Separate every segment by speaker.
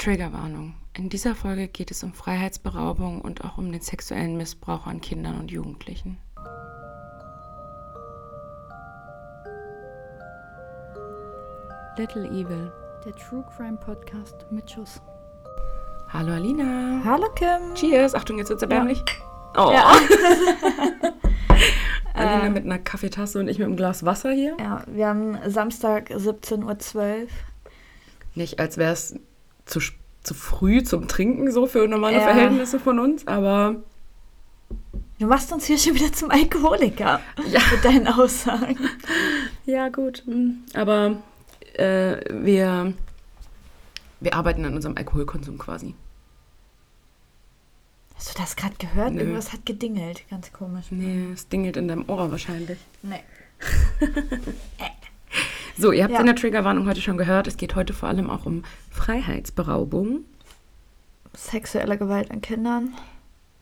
Speaker 1: Triggerwarnung. In dieser Folge geht es um Freiheitsberaubung und auch um den sexuellen Missbrauch an Kindern und Jugendlichen. Little Evil.
Speaker 2: Der True Crime Podcast mit Schuss.
Speaker 1: Hallo Alina.
Speaker 2: Hallo Kim.
Speaker 1: Cheers. Achtung, jetzt wird's erbärmlich. Oh.
Speaker 2: Ja.
Speaker 1: Alina mit einer Kaffeetasse und ich mit einem Glas Wasser hier.
Speaker 2: ja, wir haben Samstag 17.12 Uhr.
Speaker 1: Nicht, als wäre es zu, zu früh zum Trinken so für normale
Speaker 2: Ja.
Speaker 1: Verhältnisse von uns, aber
Speaker 2: Du machst uns hier schon wieder zum Alkoholiker
Speaker 1: ja.
Speaker 2: mit deinen Aussagen.
Speaker 1: Ja, gut. hm. Aber äh, wir, wir arbeiten an unserem Alkoholkonsum quasi.
Speaker 2: Hast du das gerade gehört?
Speaker 1: Nö.
Speaker 2: Irgendwas hat gedingelt. Ganz komisch.
Speaker 1: Nee, es dingelt in deinem Ohr wahrscheinlich.
Speaker 2: Nee.
Speaker 1: So, ihr habt
Speaker 2: Ja.
Speaker 1: in der Triggerwarnung heute schon gehört, es geht heute vor allem auch um Freiheitsberaubung.
Speaker 2: Sexuelle Gewalt an Kindern.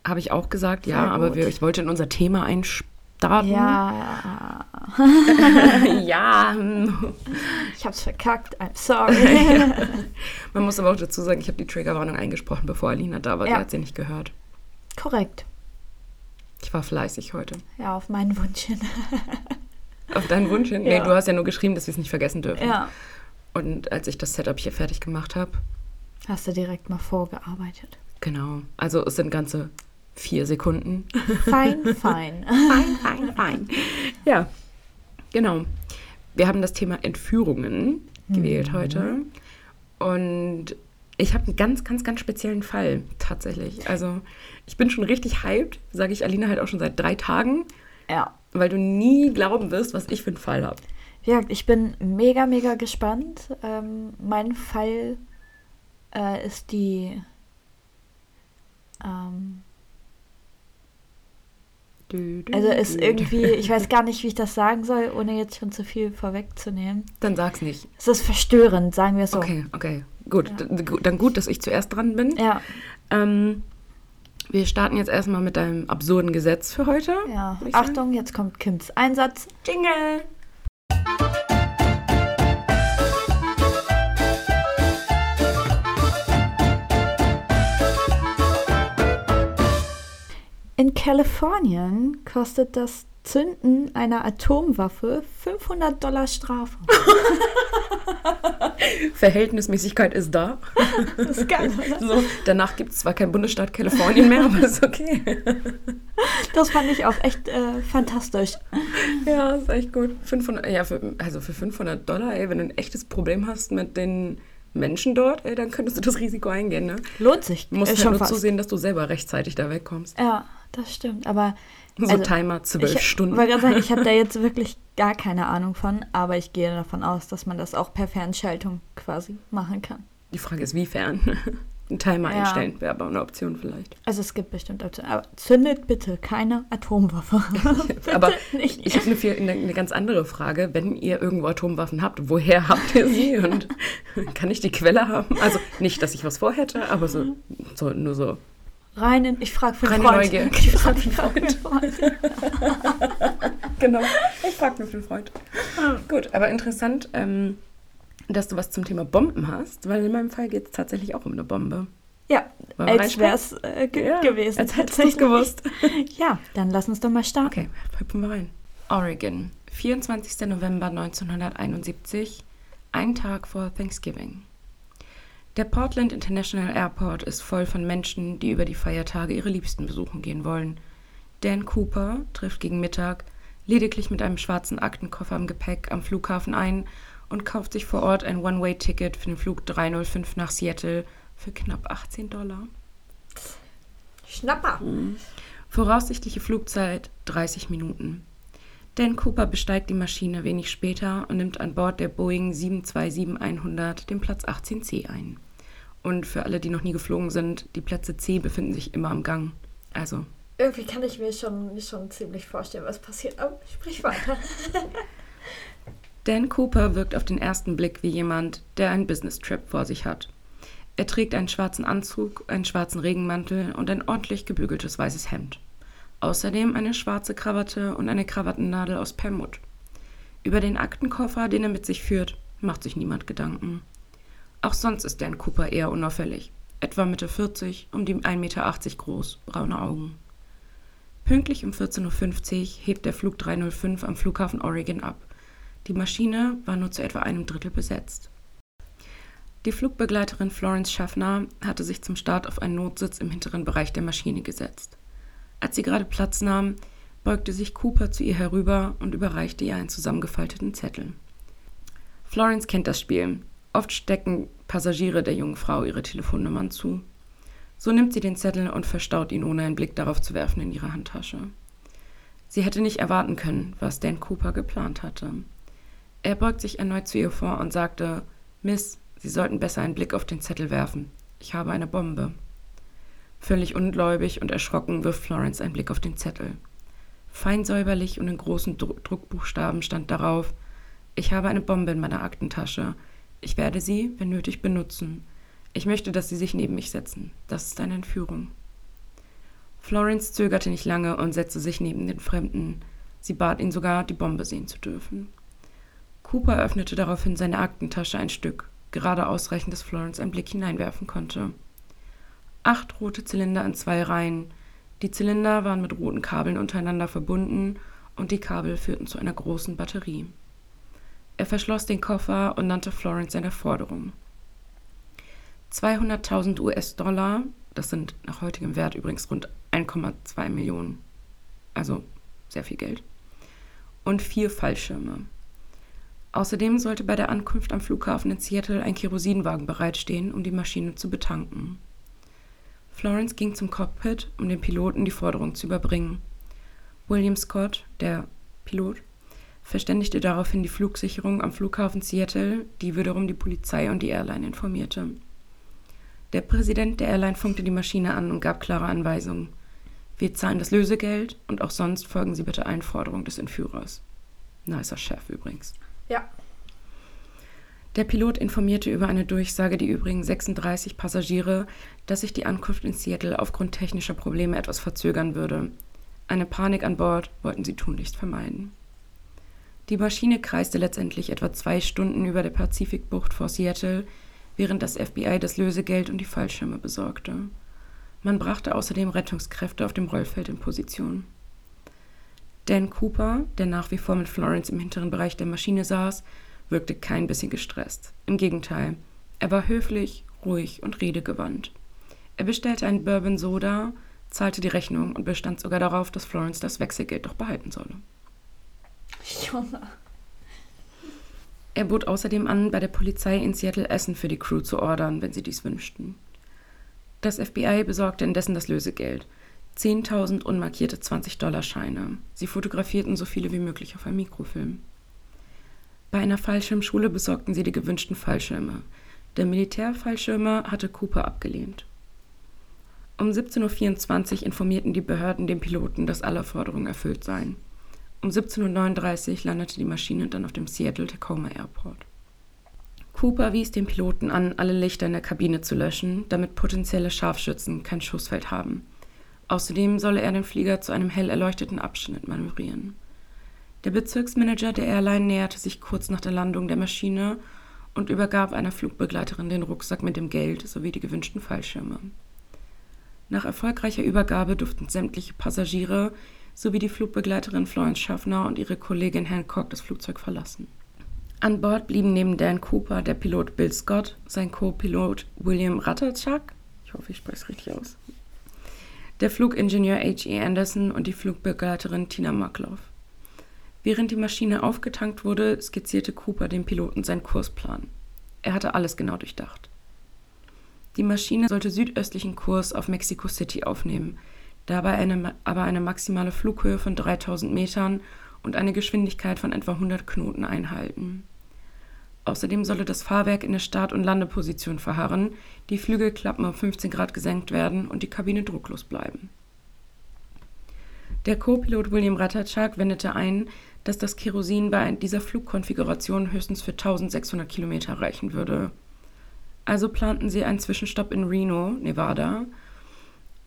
Speaker 1: Habe ich auch gesagt, ja,
Speaker 2: Sehr
Speaker 1: aber wir, ich wollte in unser Thema einstarten.
Speaker 2: Ja,
Speaker 1: ja.
Speaker 2: ich hab's verkackt. I'm sorry.
Speaker 1: Man muss aber auch dazu sagen, ich habe die Triggerwarnung eingesprochen, bevor Alina da war.
Speaker 2: Ja.
Speaker 1: Sie hat sie nicht gehört.
Speaker 2: Korrekt.
Speaker 1: Ich war fleißig heute.
Speaker 2: Ja, auf meinen Wunsch hin.
Speaker 1: Auf deinen Wunsch hin? Nee,
Speaker 2: Ja.
Speaker 1: du hast ja nur geschrieben, dass wir es nicht vergessen dürfen.
Speaker 2: Ja.
Speaker 1: Und als ich das Setup hier fertig gemacht habe,
Speaker 2: Hast du direkt mal vorgearbeitet.
Speaker 1: genau. Also es sind ganze vier Sekunden.
Speaker 2: Fein, fein.
Speaker 1: fein, fein, fein. Ja, genau. Wir haben das Thema Entführungen gewählt heute. Und ich habe einen ganz, ganz, ganz speziellen Fall tatsächlich. Also ich bin schon richtig hyped, sage ich Alina halt auch schon seit drei Tagen,
Speaker 2: Ja.
Speaker 1: Weil du nie glauben wirst, was ich für einen Fall habe.
Speaker 2: Gesagt, ich bin mega, mega gespannt. Ähm, mein Fall äh, ist die. Ähm, also ist irgendwie, ich weiß gar nicht, wie ich das sagen soll, ohne jetzt schon zu viel vorwegzunehmen.
Speaker 1: Dann sag's nicht.
Speaker 2: Es ist verstörend, sagen wir es so.
Speaker 1: Okay, okay. Gut, gu- dann gut, dass ich zuerst dran bin.
Speaker 2: Ja,
Speaker 1: Ähm, wir starten jetzt erstmal mit einem absurden Gesetz für heute.
Speaker 2: ja. Achtung, jetzt kommt Kims Einsatz.
Speaker 1: Jingle!
Speaker 2: In Kalifornien kostet das Zünden einer Atomwaffe 500 Dollar Strafe.
Speaker 1: Verhältnismäßigkeit ist da.
Speaker 2: Das ist geil, oder?
Speaker 1: So, danach gibt es zwar keinen Bundesstaat Kalifornien mehr, aber ist okay.
Speaker 2: Das fand ich auch echt äh, fantastisch.
Speaker 1: Ja, ist echt gut. 500, ja, für, also für 500 Dollar, ey, wenn du ein echtes Problem hast mit den Menschen dort, ey, dann könntest du das Risiko eingehen, ne?
Speaker 2: Lohnt sich.
Speaker 1: Du musst
Speaker 2: äh,
Speaker 1: halt nur
Speaker 2: fast.
Speaker 1: zusehen, dass du selber rechtzeitig da wegkommst.
Speaker 2: Ja, das stimmt. Aber
Speaker 1: So
Speaker 2: Also,
Speaker 1: Timer zwölf
Speaker 2: ich
Speaker 1: Stunden.
Speaker 2: wollte gerade sagen, ich habe da jetzt wirklich gar keine Ahnung von, aber ich gehe davon aus, dass man das auch per Fernschaltung quasi machen kann.
Speaker 1: Die Frage ist, wiefern? Ein Timer
Speaker 2: Ja.
Speaker 1: einstellen wäre aber eine Option vielleicht.
Speaker 2: Also es gibt bestimmt Optionen. Aber zündet bitte keine Atomwaffe.
Speaker 1: Aber
Speaker 2: nicht.
Speaker 1: Ich habe eine, viel- eine, eine ganz andere Frage. Wenn ihr irgendwo Atomwaffen habt, woher habt ihr sie? Und kann ich die Quelle haben? Also nicht, dass ich was vorhätte, aber so, so nur so.
Speaker 2: Rein in, ich frage für einen Freund.
Speaker 1: Neugier.
Speaker 2: Ich frage frag für einen Freund.
Speaker 1: Genau. Ich frage nur für einen Freund. Gut, aber interessant, ähm, dass du was zum Thema Bomben hast, weil in meinem Fall geht es tatsächlich auch um eine Bombe.
Speaker 2: Ja, als wäre es äh, ge
Speaker 1: Ja,
Speaker 2: gewesen.
Speaker 1: als hättest du's gewusst.
Speaker 2: Ja, dann lass uns doch mal starten.
Speaker 1: Okay, hüpfen wir rein. Oregon, 24. November 1971, ein Tag vor Thanksgiving. Der Portland International Airport ist voll von Menschen, die über die Feiertage ihre Liebsten besuchen gehen wollen. Dan Cooper trifft gegen Mittag lediglich mit einem schwarzen Aktenkoffer im Gepäck am Flughafen ein und kauft sich vor Ort ein One-Way-Ticket für den Flug 305 nach Seattle für knapp 18 Dollar.
Speaker 2: Schnapper.
Speaker 1: Voraussichtliche Flugzeit 30 Minuten. Dan Cooper besteigt die Maschine wenig später und nimmt an Bord der Boeing 727-100 den Platz 18C ein. Und für alle, die noch nie geflogen sind, die Plätze C befinden sich immer am Gang. Also,
Speaker 2: Irgendwie kann ich mir schon, schon ziemlich vorstellen, was passiert. Aber sprich weiter.
Speaker 1: Dan Cooper wirkt auf den ersten Blick wie jemand, der einen Business-Trip vor sich hat. Er trägt einen schwarzen Anzug, einen schwarzen Regenmantel und ein ordentlich gebügeltes weißes Hemd. Außerdem eine schwarze Krawatte und eine Krawattennadel aus Permut. Über den Aktenkoffer, den er mit sich führt, macht sich niemand Gedanken. Auch sonst ist Dan Cooper eher unauffällig. Etwa Mitte 40, um die 1,80 Meter groß, braune Augen. Pünktlich um 14.50 Uhr hebt der Flug 305 am Flughafen Oregon ab. Die Maschine war nur zu etwa einem Drittel besetzt. Die Flugbegleiterin Florence Schaffner hatte sich zum Start auf einen Notsitz im hinteren Bereich der Maschine gesetzt. Als sie gerade Platz nahm, beugte sich Cooper zu ihr herüber und überreichte ihr einen zusammengefalteten Zettel. Florence kennt das Spiel. Oft stecken Passagiere der jungen Frau ihre Telefonnummern zu. So nimmt sie den Zettel und verstaut ihn, ohne einen Blick darauf zu werfen, in ihre Handtasche. Sie hätte nicht erwarten können, was Dan Cooper geplant hatte. Er beugt sich erneut zu ihr vor und sagte, Miss, Sie sollten besser einen Blick auf den Zettel werfen. Ich habe eine Bombe. Völlig ungläubig und erschrocken wirft Florence einen Blick auf den Zettel. Fein säuberlich und in großen Druckbuchstaben stand darauf, ich habe eine Bombe in meiner Aktentasche. Ich werde sie, wenn nötig, benutzen. Ich möchte, dass Sie sich neben mich setzen. Das ist eine Entführung. Florence zögerte nicht lange und setzte sich neben den Fremden. Sie bat ihn sogar, die Bombe sehen zu dürfen. Cooper öffnete daraufhin seine Aktentasche ein Stück, gerade ausreichend, dass Florence einen Blick hineinwerfen konnte. Acht rote Zylinder in zwei Reihen. Die Zylinder waren mit roten Kabeln untereinander verbunden und die Kabel führten zu einer großen Batterie. Er verschloss den Koffer und nannte Florence seine Forderung. 200.000 US-Dollar, das sind nach heutigem Wert übrigens rund 1,2 Millionen, also sehr viel Geld, und vier Fallschirme. Außerdem sollte bei der Ankunft am Flughafen in Seattle ein Kerosinwagen bereitstehen, um die Maschine zu betanken. Florence ging zum Cockpit, um dem Piloten die Forderung zu überbringen. William Scott, der Pilot, verständigte daraufhin die Flugsicherung am Flughafen Seattle, die wiederum die Polizei und die Airline informierte. Der Präsident der Airline funkte die Maschine an und gab klare Anweisungen. Wir zahlen das Lösegeld und auch sonst folgen Sie bitte allen Forderungen des Entführers. Nicer Chef übrigens.
Speaker 2: Ja.
Speaker 1: Der Pilot informierte über eine Durchsage die übrigen 36 Passagiere, dass sich die Ankunft in Seattle aufgrund technischer Probleme etwas verzögern würde. Eine Panik an Bord wollten sie tunlichst vermeiden. Die Maschine kreiste letztendlich etwa zwei Stunden über der Pazifikbucht vor Seattle, während das FBI das Lösegeld und die Fallschirme besorgte. Man brachte außerdem Rettungskräfte auf dem Rollfeld in Position. Dan Cooper, der nach wie vor mit Florence im hinteren Bereich der Maschine saß, wirkte kein bisschen gestresst. Im Gegenteil, er war höflich, ruhig und redegewandt. Er bestellte einen Bourbon Soda, zahlte die Rechnung und bestand sogar darauf, dass Florence das Wechselgeld doch behalten solle.
Speaker 2: Junge.
Speaker 1: Er bot außerdem an, bei der Polizei in Seattle Essen für die Crew zu ordern, wenn sie dies wünschten. Das FBI besorgte indessen das Lösegeld. 10.000 unmarkierte 20-Dollar-Scheine. Sie fotografierten so viele wie möglich auf einem Mikrofilm. Bei einer Fallschirmschule besorgten sie die gewünschten Fallschirme. Der Militärfallschirmer hatte Cooper abgelehnt. Um 17.24 Uhr informierten die Behörden den Piloten, dass alle Forderungen erfüllt seien. Um 17.39 Uhr landete die Maschine dann auf dem Seattle-Tacoma Airport. Cooper wies den Piloten an, alle Lichter in der Kabine zu löschen, damit potenzielle Scharfschützen kein Schussfeld haben – Außerdem solle er den Flieger zu einem hell erleuchteten Abschnitt manövrieren. Der Bezirksmanager der Airline näherte sich kurz nach der Landung der Maschine und übergab einer Flugbegleiterin den Rucksack mit dem Geld sowie die gewünschten Fallschirme. Nach erfolgreicher Übergabe durften sämtliche Passagiere sowie die Flugbegleiterin Florence Schaffner und ihre Kollegin Hancock das Flugzeug verlassen. An Bord blieben neben Dan Cooper der Pilot Bill Scott, sein Co-Pilot William Ratterchak, ich hoffe, ich spreche es richtig aus, der Flugingenieur H.E. Anderson und die Flugbegleiterin Tina Markloff. Während die Maschine aufgetankt wurde, skizzierte Cooper dem Piloten seinen Kursplan. Er hatte alles genau durchdacht. Die Maschine sollte südöstlichen Kurs auf Mexico City aufnehmen, dabei eine, aber eine maximale Flughöhe von 3000 Metern und eine Geschwindigkeit von etwa 100 Knoten einhalten. Außerdem solle das Fahrwerk in der Start- und Landeposition verharren, die Flügelklappen um 15 Grad gesenkt werden und die Kabine drucklos bleiben. Der Co-Pilot William Ratajczak wendete ein, dass das Kerosin bei dieser Flugkonfiguration höchstens für 1600 Kilometer reichen würde. Also planten sie einen Zwischenstopp in Reno, Nevada,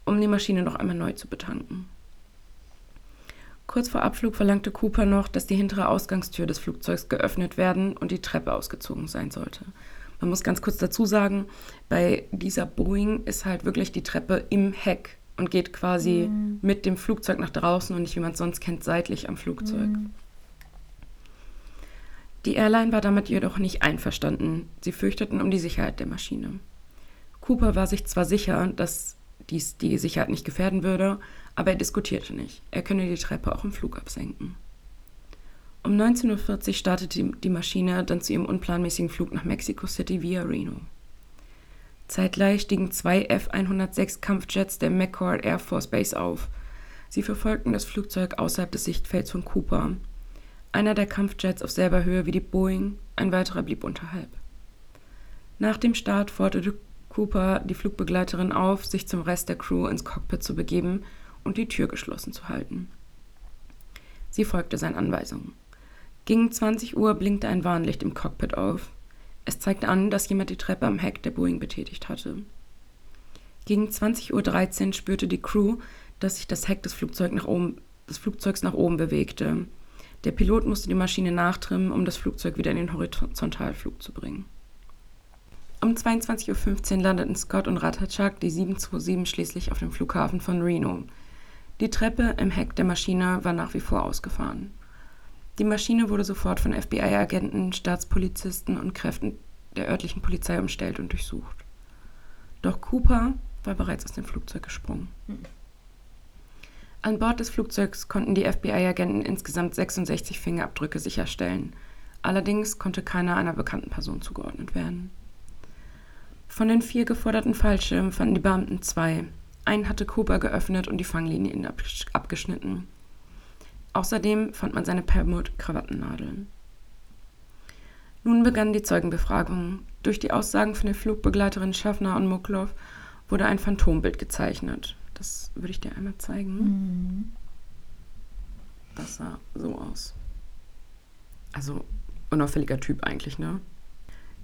Speaker 1: um die Maschine noch einmal neu zu betanken. Kurz vor Abflug verlangte Cooper noch, dass die hintere Ausgangstür des Flugzeugs geöffnet werden und die Treppe ausgezogen sein sollte. Man muss ganz kurz dazu sagen, bei dieser Boeing ist halt wirklich die Treppe im Heck und geht quasi mhm. mit dem Flugzeug nach draußen und nicht, wie man es sonst kennt, seitlich am Flugzeug. Mhm. Die Airline war damit jedoch nicht einverstanden. Sie fürchteten um die Sicherheit der Maschine. Cooper war sich zwar sicher, dass dies die Sicherheit nicht gefährden würde, aber er diskutierte nicht. Er könne die Treppe auch im Flug absenken. Um 19.40 Uhr startete die Maschine dann zu ihrem unplanmäßigen Flug nach Mexico City via Reno. Zeitgleich stiegen zwei F-106 Kampfjets der McCord Air Force Base auf. Sie verfolgten das Flugzeug außerhalb des Sichtfelds von Cooper. Einer der Kampfjets auf selber Höhe wie die Boeing, ein weiterer blieb unterhalb. Nach dem Start forderte Cooper die Flugbegleiterin auf, sich zum Rest der Crew ins Cockpit zu begeben und die Tür geschlossen zu halten. Sie folgte seinen Anweisungen. Gegen 20 Uhr blinkte ein Warnlicht im Cockpit auf. Es zeigte an, dass jemand die Treppe am Heck der Boeing betätigt hatte. Gegen 20.13 Uhr spürte die Crew, dass sich das Heck des, Flugzeug nach oben, des Flugzeugs nach oben bewegte. Der Pilot musste die Maschine nachtrimmen, um das Flugzeug wieder in den Horizontalflug zu bringen. Um 22.15 Uhr landeten Scott und Ratachak die 727 schließlich auf dem Flughafen von Reno. Die Treppe im Heck der Maschine war nach wie vor ausgefahren. Die Maschine wurde sofort von FBI-Agenten, Staatspolizisten und Kräften der örtlichen Polizei umstellt und durchsucht. Doch Cooper war bereits aus dem Flugzeug gesprungen. An Bord des Flugzeugs konnten die FBI-Agenten insgesamt 66 Fingerabdrücke sicherstellen. Allerdings konnte keiner einer bekannten Person zugeordnet werden. Von den vier geforderten Fallschirmen fanden die Beamten zwei. Einen hatte Cooper geöffnet und die Fanglinien abgeschnitten. Außerdem fand man seine Perlmutt-Krawattennadeln. Nun begann die Zeugenbefragung. Durch die Aussagen von den Flugbegleiterinnen Schaffner und Muklov wurde ein Phantombild gezeichnet. Das würde ich dir einmal zeigen. Mhm. Das sah so aus. Also unauffälliger Typ eigentlich, ne?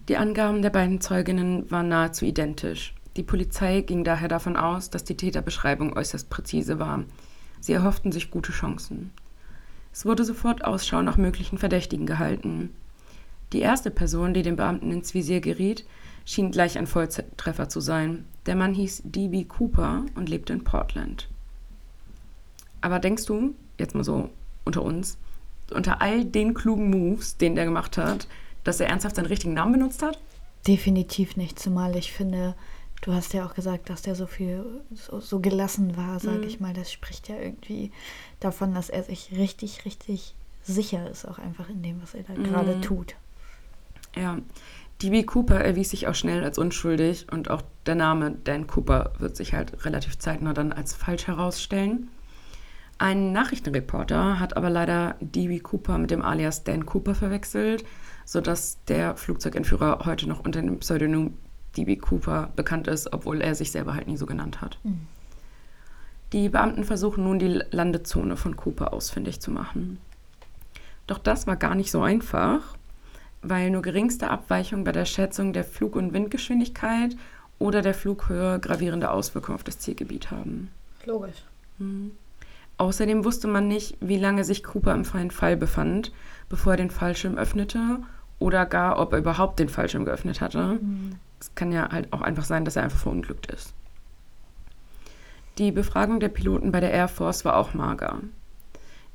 Speaker 1: Die Angaben der beiden Zeuginnen waren nahezu identisch. Die Polizei ging daher davon aus, dass die Täterbeschreibung äußerst präzise war. Sie erhofften sich gute Chancen. Es wurde sofort Ausschau nach möglichen Verdächtigen gehalten. Die erste Person, die den Beamten ins Visier geriet, schien gleich ein Volltreffer zu sein. Der Mann hieß D.B. Cooper und lebte in Portland. Aber denkst du, jetzt mal so unter uns, unter all den klugen Moves, den der gemacht hat, dass er ernsthaft seinen richtigen Namen benutzt hat?
Speaker 2: Definitiv nicht, zumal ich finde, du hast ja auch gesagt, dass der so viel, so, so gelassen war, sage mhm. ich mal. Das spricht ja irgendwie davon, dass er sich richtig, richtig sicher ist, auch einfach in dem, was er da mhm. gerade tut.
Speaker 1: Ja, DB Cooper erwies sich auch schnell als unschuldig und auch der Name Dan Cooper wird sich halt relativ zeitnah dann als falsch herausstellen. Ein Nachrichtenreporter hat aber leider DB Cooper mit dem Alias Dan Cooper verwechselt sodass der Flugzeugentführer heute noch unter dem Pseudonym DB Cooper bekannt ist, obwohl er sich selber halt nie so genannt hat. Mhm. Die Beamten versuchen nun, die Landezone von Cooper ausfindig zu machen. Doch das war gar nicht so einfach, weil nur geringste Abweichungen bei der Schätzung der Flug- und Windgeschwindigkeit oder der Flughöhe gravierende Auswirkungen auf das Zielgebiet haben.
Speaker 2: Logisch.
Speaker 1: Mhm. Außerdem wusste man nicht, wie lange sich Cooper im freien Fall befand, bevor er den Fallschirm öffnete oder gar, ob er überhaupt den Fallschirm geöffnet hatte. Mhm. Es kann ja halt auch einfach sein, dass er einfach verunglückt ist. Die Befragung der Piloten bei der Air Force war auch mager.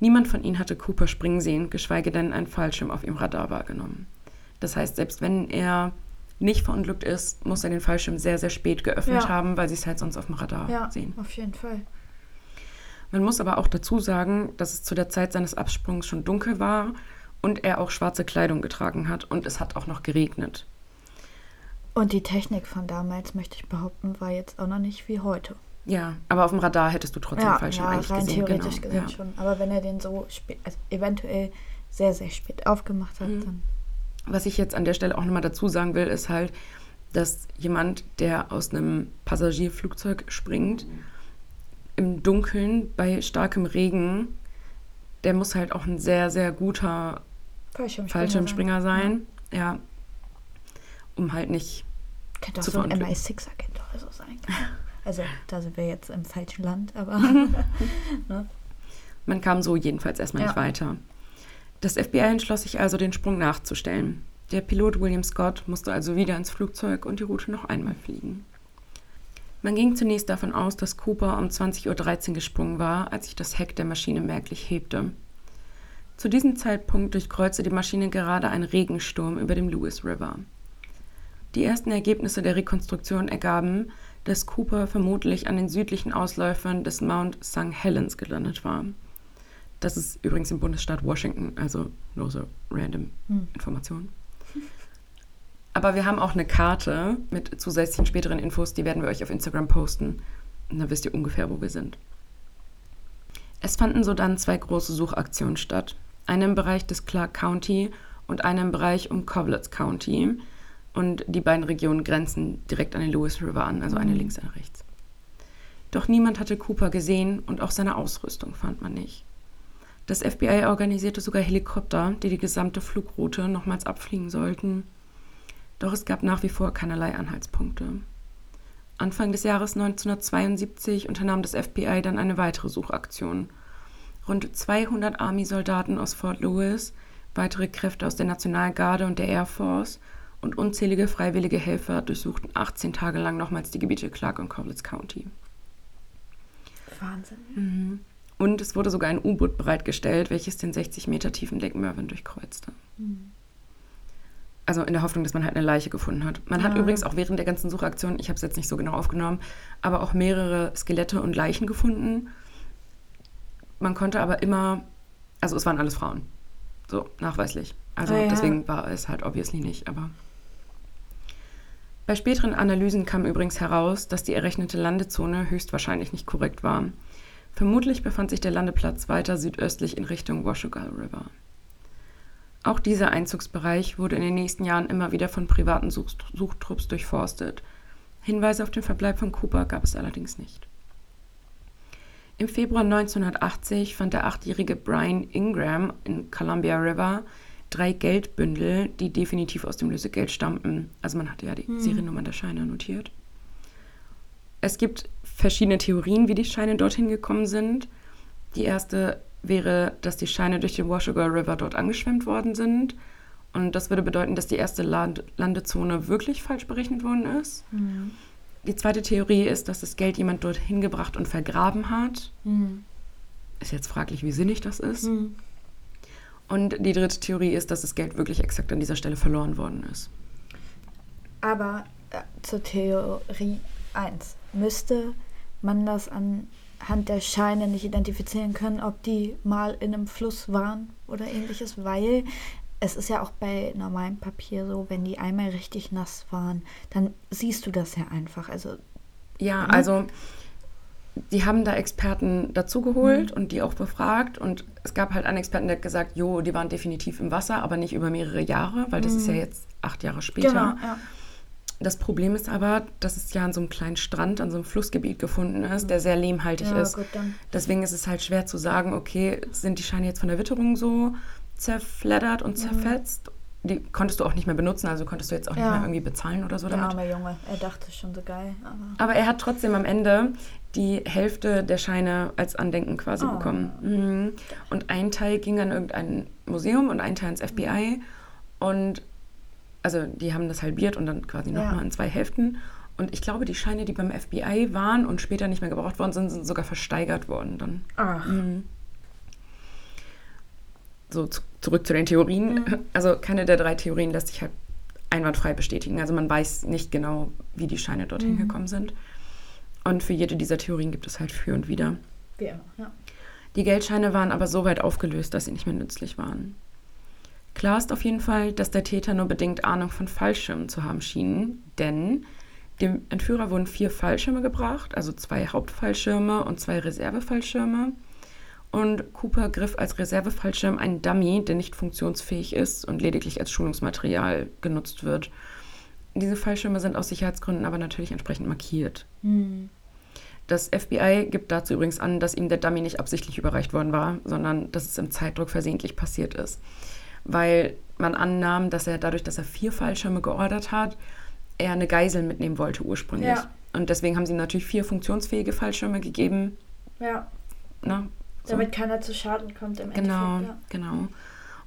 Speaker 1: Niemand von ihnen hatte Cooper springen sehen, geschweige denn einen Fallschirm auf ihrem Radar wahrgenommen. Das heißt, selbst wenn er nicht verunglückt ist, muss er den Fallschirm sehr, sehr spät geöffnet ja. haben, weil sie es halt sonst auf dem Radar ja, sehen.
Speaker 2: Auf jeden Fall.
Speaker 1: Man muss aber auch dazu sagen, dass es zu der Zeit seines Absprungs schon dunkel war und er auch schwarze Kleidung getragen hat und es hat auch noch geregnet.
Speaker 2: Und die Technik von damals, möchte ich behaupten, war jetzt auch noch nicht wie heute.
Speaker 1: Ja, aber auf dem Radar hättest du trotzdem
Speaker 2: ja,
Speaker 1: falsch
Speaker 2: ja, eigentlich rein gesehen. theoretisch genau. gesehen ja. schon. Aber wenn er den so spät, also eventuell sehr, sehr spät aufgemacht hat, mhm. dann.
Speaker 1: Was ich jetzt an der Stelle auch nochmal dazu sagen will, ist halt, dass jemand, der aus einem Passagierflugzeug springt, im Dunkeln bei starkem Regen, der muss halt auch ein sehr, sehr guter Fallschirmspringer, Fallschirmspringer sein. sein. Ja. Um halt nicht.
Speaker 2: Könnte auch so ein MI6-Agent oder so sein. Also, da sind wir jetzt im falschen Land, aber.
Speaker 1: ne? Man kam so jedenfalls erstmal ja. nicht weiter. Das FBI entschloss sich also, den Sprung nachzustellen. Der Pilot William Scott musste also wieder ins Flugzeug und die Route noch einmal fliegen. Man ging zunächst davon aus, dass Cooper um 20.13 Uhr gesprungen war, als sich das Heck der Maschine merklich hebte. Zu diesem Zeitpunkt durchkreuzte die Maschine gerade ein Regensturm über dem Lewis River. Die ersten Ergebnisse der Rekonstruktion ergaben, dass Cooper vermutlich an den südlichen Ausläufern des Mount St. Helens gelandet war. Das ist übrigens im Bundesstaat Washington, also nur so random hm. Informationen. Aber wir haben auch eine Karte mit zusätzlichen späteren Infos, die werden wir euch auf Instagram posten. Und dann wisst ihr ungefähr, wo wir sind. Es fanden so dann zwei große Suchaktionen statt. Eine im Bereich des Clark County und eine im Bereich um Covletts County. Und die beiden Regionen grenzen direkt an den Lewis River an, also eine mhm. links, eine rechts. Doch niemand hatte Cooper gesehen und auch seine Ausrüstung fand man nicht. Das FBI organisierte sogar Helikopter, die die gesamte Flugroute nochmals abfliegen sollten. Doch es gab nach wie vor keinerlei Anhaltspunkte. Anfang des Jahres 1972 unternahm das FBI dann eine weitere Suchaktion. Rund 200 Army-Soldaten aus Fort Lewis, weitere Kräfte aus der Nationalgarde und der Air Force und unzählige freiwillige Helfer durchsuchten 18 Tage lang nochmals die Gebiete Clark und Covletts County.
Speaker 2: Wahnsinn.
Speaker 1: Mhm. Und es wurde sogar ein U-Boot bereitgestellt, welches den 60 Meter tiefen Lake Mervyn durchkreuzte. Mhm also in der Hoffnung, dass man halt eine Leiche gefunden hat. Man ja. hat übrigens auch während der ganzen Suchaktion, ich habe es jetzt nicht so genau aufgenommen, aber auch mehrere Skelette und Leichen gefunden. Man konnte aber immer, also es waren alles Frauen. So, nachweislich. Also oh ja. deswegen war es halt obviously nicht, aber. Bei späteren Analysen kam übrigens heraus, dass die errechnete Landezone höchstwahrscheinlich nicht korrekt war. Vermutlich befand sich der Landeplatz weiter südöstlich in Richtung Washugal River. Auch dieser Einzugsbereich wurde in den nächsten Jahren immer wieder von privaten Such Suchtrupps durchforstet. Hinweise auf den Verbleib von Cooper gab es allerdings nicht. Im Februar 1980 fand der achtjährige Brian Ingram in Columbia River drei Geldbündel, die definitiv aus dem Lösegeld stammten. Also man hatte ja die hm. Seriennummern der Scheine notiert. Es gibt verschiedene Theorien, wie die Scheine dorthin gekommen sind. Die erste wäre, dass die Scheine durch den Washugal River dort angeschwemmt worden sind. Und das würde bedeuten, dass die erste Land Landezone wirklich falsch berechnet worden ist. Mhm. Die zweite Theorie ist, dass das Geld jemand dort hingebracht und vergraben hat. Mhm. Ist jetzt fraglich, wie sinnig das ist. Mhm. Und die dritte Theorie ist, dass das Geld wirklich exakt an dieser Stelle verloren worden ist.
Speaker 2: Aber äh, zur Theorie 1. Müsste man das an Hand der Scheine nicht identifizieren können, ob die mal in einem Fluss waren oder ähnliches, weil es ist ja auch bei normalem Papier so, wenn die einmal richtig nass waren, dann siehst du das ja einfach. Also
Speaker 1: ja, ne? also die haben da Experten dazugeholt mhm. und die auch befragt und es gab halt einen Experten, der hat gesagt, jo, die waren definitiv im Wasser, aber nicht über mehrere Jahre, weil das mhm. ist ja jetzt acht Jahre später. Genau, ja. Das Problem ist aber, dass es ja an so einem kleinen Strand, an so einem Flussgebiet gefunden ist, der sehr lehmhaltig ja, ist. Gut, Deswegen ist es halt schwer zu sagen, okay, sind die Scheine jetzt von der Witterung so zerfleddert und mhm. zerfetzt? Die konntest du auch nicht mehr benutzen, also konntest du jetzt auch ja. nicht mehr irgendwie bezahlen oder so
Speaker 2: der damit. arme Junge, er dachte schon so geil.
Speaker 1: Aber, aber er hat trotzdem am Ende die Hälfte der Scheine als Andenken quasi oh. bekommen. Mhm. Und ein Teil ging an irgendein Museum und ein Teil ins FBI. Und also die haben das halbiert und dann quasi nochmal ja. in zwei Hälften. Und ich glaube, die Scheine, die beim FBI waren und später nicht mehr gebraucht worden sind, sind sogar versteigert worden dann.
Speaker 2: Ach. Mhm.
Speaker 1: So, zu, zurück zu den Theorien. Mhm. Also keine der drei Theorien lässt sich halt einwandfrei bestätigen. Also man weiß nicht genau, wie die Scheine dorthin mhm. gekommen sind. Und für jede dieser Theorien gibt es halt für und wieder.
Speaker 2: Wie immer, ja.
Speaker 1: Die Geldscheine waren aber so weit aufgelöst, dass sie nicht mehr nützlich waren. Klar ist auf jeden Fall, dass der Täter nur bedingt Ahnung von Fallschirmen zu haben schien, denn dem Entführer wurden vier Fallschirme gebracht, also zwei Hauptfallschirme und zwei Reservefallschirme. Und Cooper griff als Reservefallschirm einen Dummy, der nicht funktionsfähig ist und lediglich als Schulungsmaterial genutzt wird. Diese Fallschirme sind aus Sicherheitsgründen aber natürlich entsprechend markiert. Mhm. Das FBI gibt dazu übrigens an, dass ihm der Dummy nicht absichtlich überreicht worden war, sondern dass es im Zeitdruck versehentlich passiert ist weil man annahm, dass er dadurch, dass er vier Fallschirme geordert hat, er eine Geisel mitnehmen wollte ursprünglich. Ja. Und deswegen haben sie ihm natürlich vier funktionsfähige Fallschirme gegeben.
Speaker 2: Ja.
Speaker 1: Na,
Speaker 2: so. Damit keiner zu Schaden kommt im
Speaker 1: genau, Endeffekt. Ja. Genau.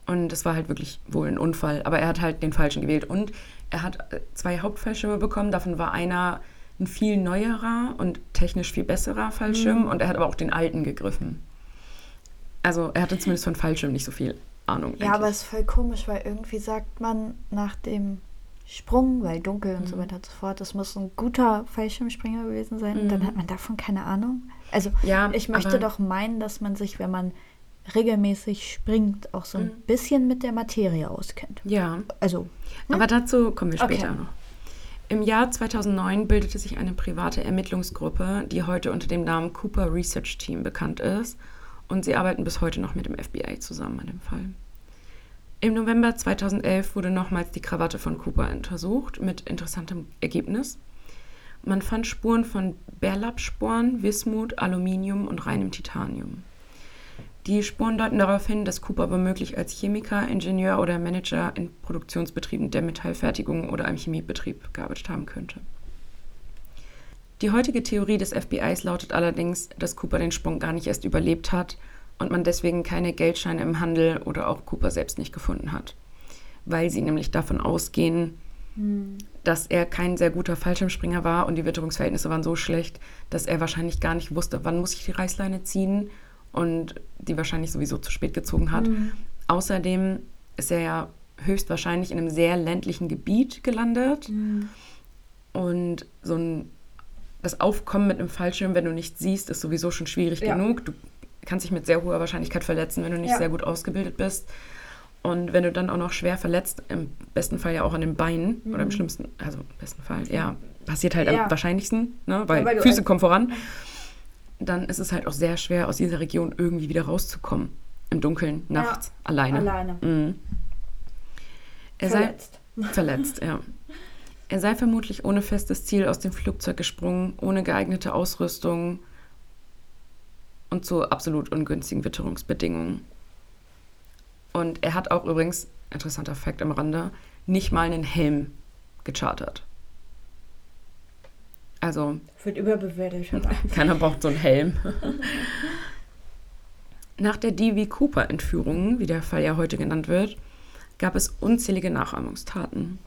Speaker 1: Und es war halt wirklich wohl ein Unfall. Aber er hat halt den falschen gewählt. Und er hat äh, zwei Hauptfallschirme bekommen. Davon war einer ein viel neuerer und technisch viel besserer Fallschirm. Mhm. Und er hat aber auch den alten gegriffen. Also er hatte zumindest von Fallschirm nicht so viel Ahnung.
Speaker 2: Ja, aber es ist voll komisch, weil irgendwie sagt man nach dem Sprung, weil dunkel und mhm. so weiter und so fort, das muss ein guter Fallschirmspringer gewesen sein. Mhm. Und dann hat man davon keine Ahnung. Also ja, ich möchte doch meinen, dass man sich, wenn man regelmäßig springt, auch so ein mhm. bisschen mit der Materie auskennt.
Speaker 1: Ja. Also. Hm? Aber dazu kommen wir später okay. noch. Im Jahr 2009 bildete sich eine private Ermittlungsgruppe, die heute unter dem Namen Cooper Research Team bekannt ist. Und sie arbeiten bis heute noch mit dem FBI zusammen an dem Fall. Im November 2011 wurde nochmals die Krawatte von Cooper untersucht mit interessantem Ergebnis. Man fand Spuren von Bärlappsporen, Wismut, Aluminium und reinem Titanium. Die Spuren deuten darauf hin, dass Cooper womöglich als Chemiker, Ingenieur oder Manager in Produktionsbetrieben der Metallfertigung oder einem Chemiebetrieb gearbeitet haben könnte. Die heutige Theorie des FBIs lautet allerdings, dass Cooper den Sprung gar nicht erst überlebt hat und man deswegen keine Geldscheine im Handel oder auch Cooper selbst nicht gefunden hat. Weil sie nämlich davon ausgehen, hm. dass er kein sehr guter Fallschirmspringer war und die Witterungsverhältnisse waren so schlecht, dass er wahrscheinlich gar nicht wusste, wann muss ich die Reißleine ziehen und die wahrscheinlich sowieso zu spät gezogen hat. Hm. Außerdem ist er ja höchstwahrscheinlich in einem sehr ländlichen Gebiet gelandet. Hm. Und so ein das Aufkommen mit einem Fallschirm, wenn du nicht siehst, ist sowieso schon schwierig ja. genug. Du kannst dich mit sehr hoher Wahrscheinlichkeit verletzen, wenn du nicht ja. sehr gut ausgebildet bist. Und wenn du dann auch noch schwer verletzt, im besten Fall ja auch an den Beinen mhm. oder im mhm. schlimmsten, also im besten Fall, ja, passiert halt ja. am wahrscheinlichsten, ne, weil, weil Füße kommen voran, dann ist es halt auch sehr schwer, aus dieser Region irgendwie wieder rauszukommen. Im Dunkeln, nachts, ja. alleine. Alleine. Mhm. Er verletzt. Sei verletzt, ja. Er sei vermutlich ohne festes Ziel aus dem Flugzeug gesprungen, ohne geeignete Ausrüstung und zu absolut ungünstigen Witterungsbedingungen. Und er hat auch übrigens, interessanter Fakt am Rande, nicht mal einen Helm gechartert. Also.
Speaker 2: Wird überbewertet.
Speaker 1: keiner braucht so einen Helm. Nach der D.V. Cooper-Entführung, wie der Fall ja heute genannt wird, gab es unzählige Nachahmungstaten.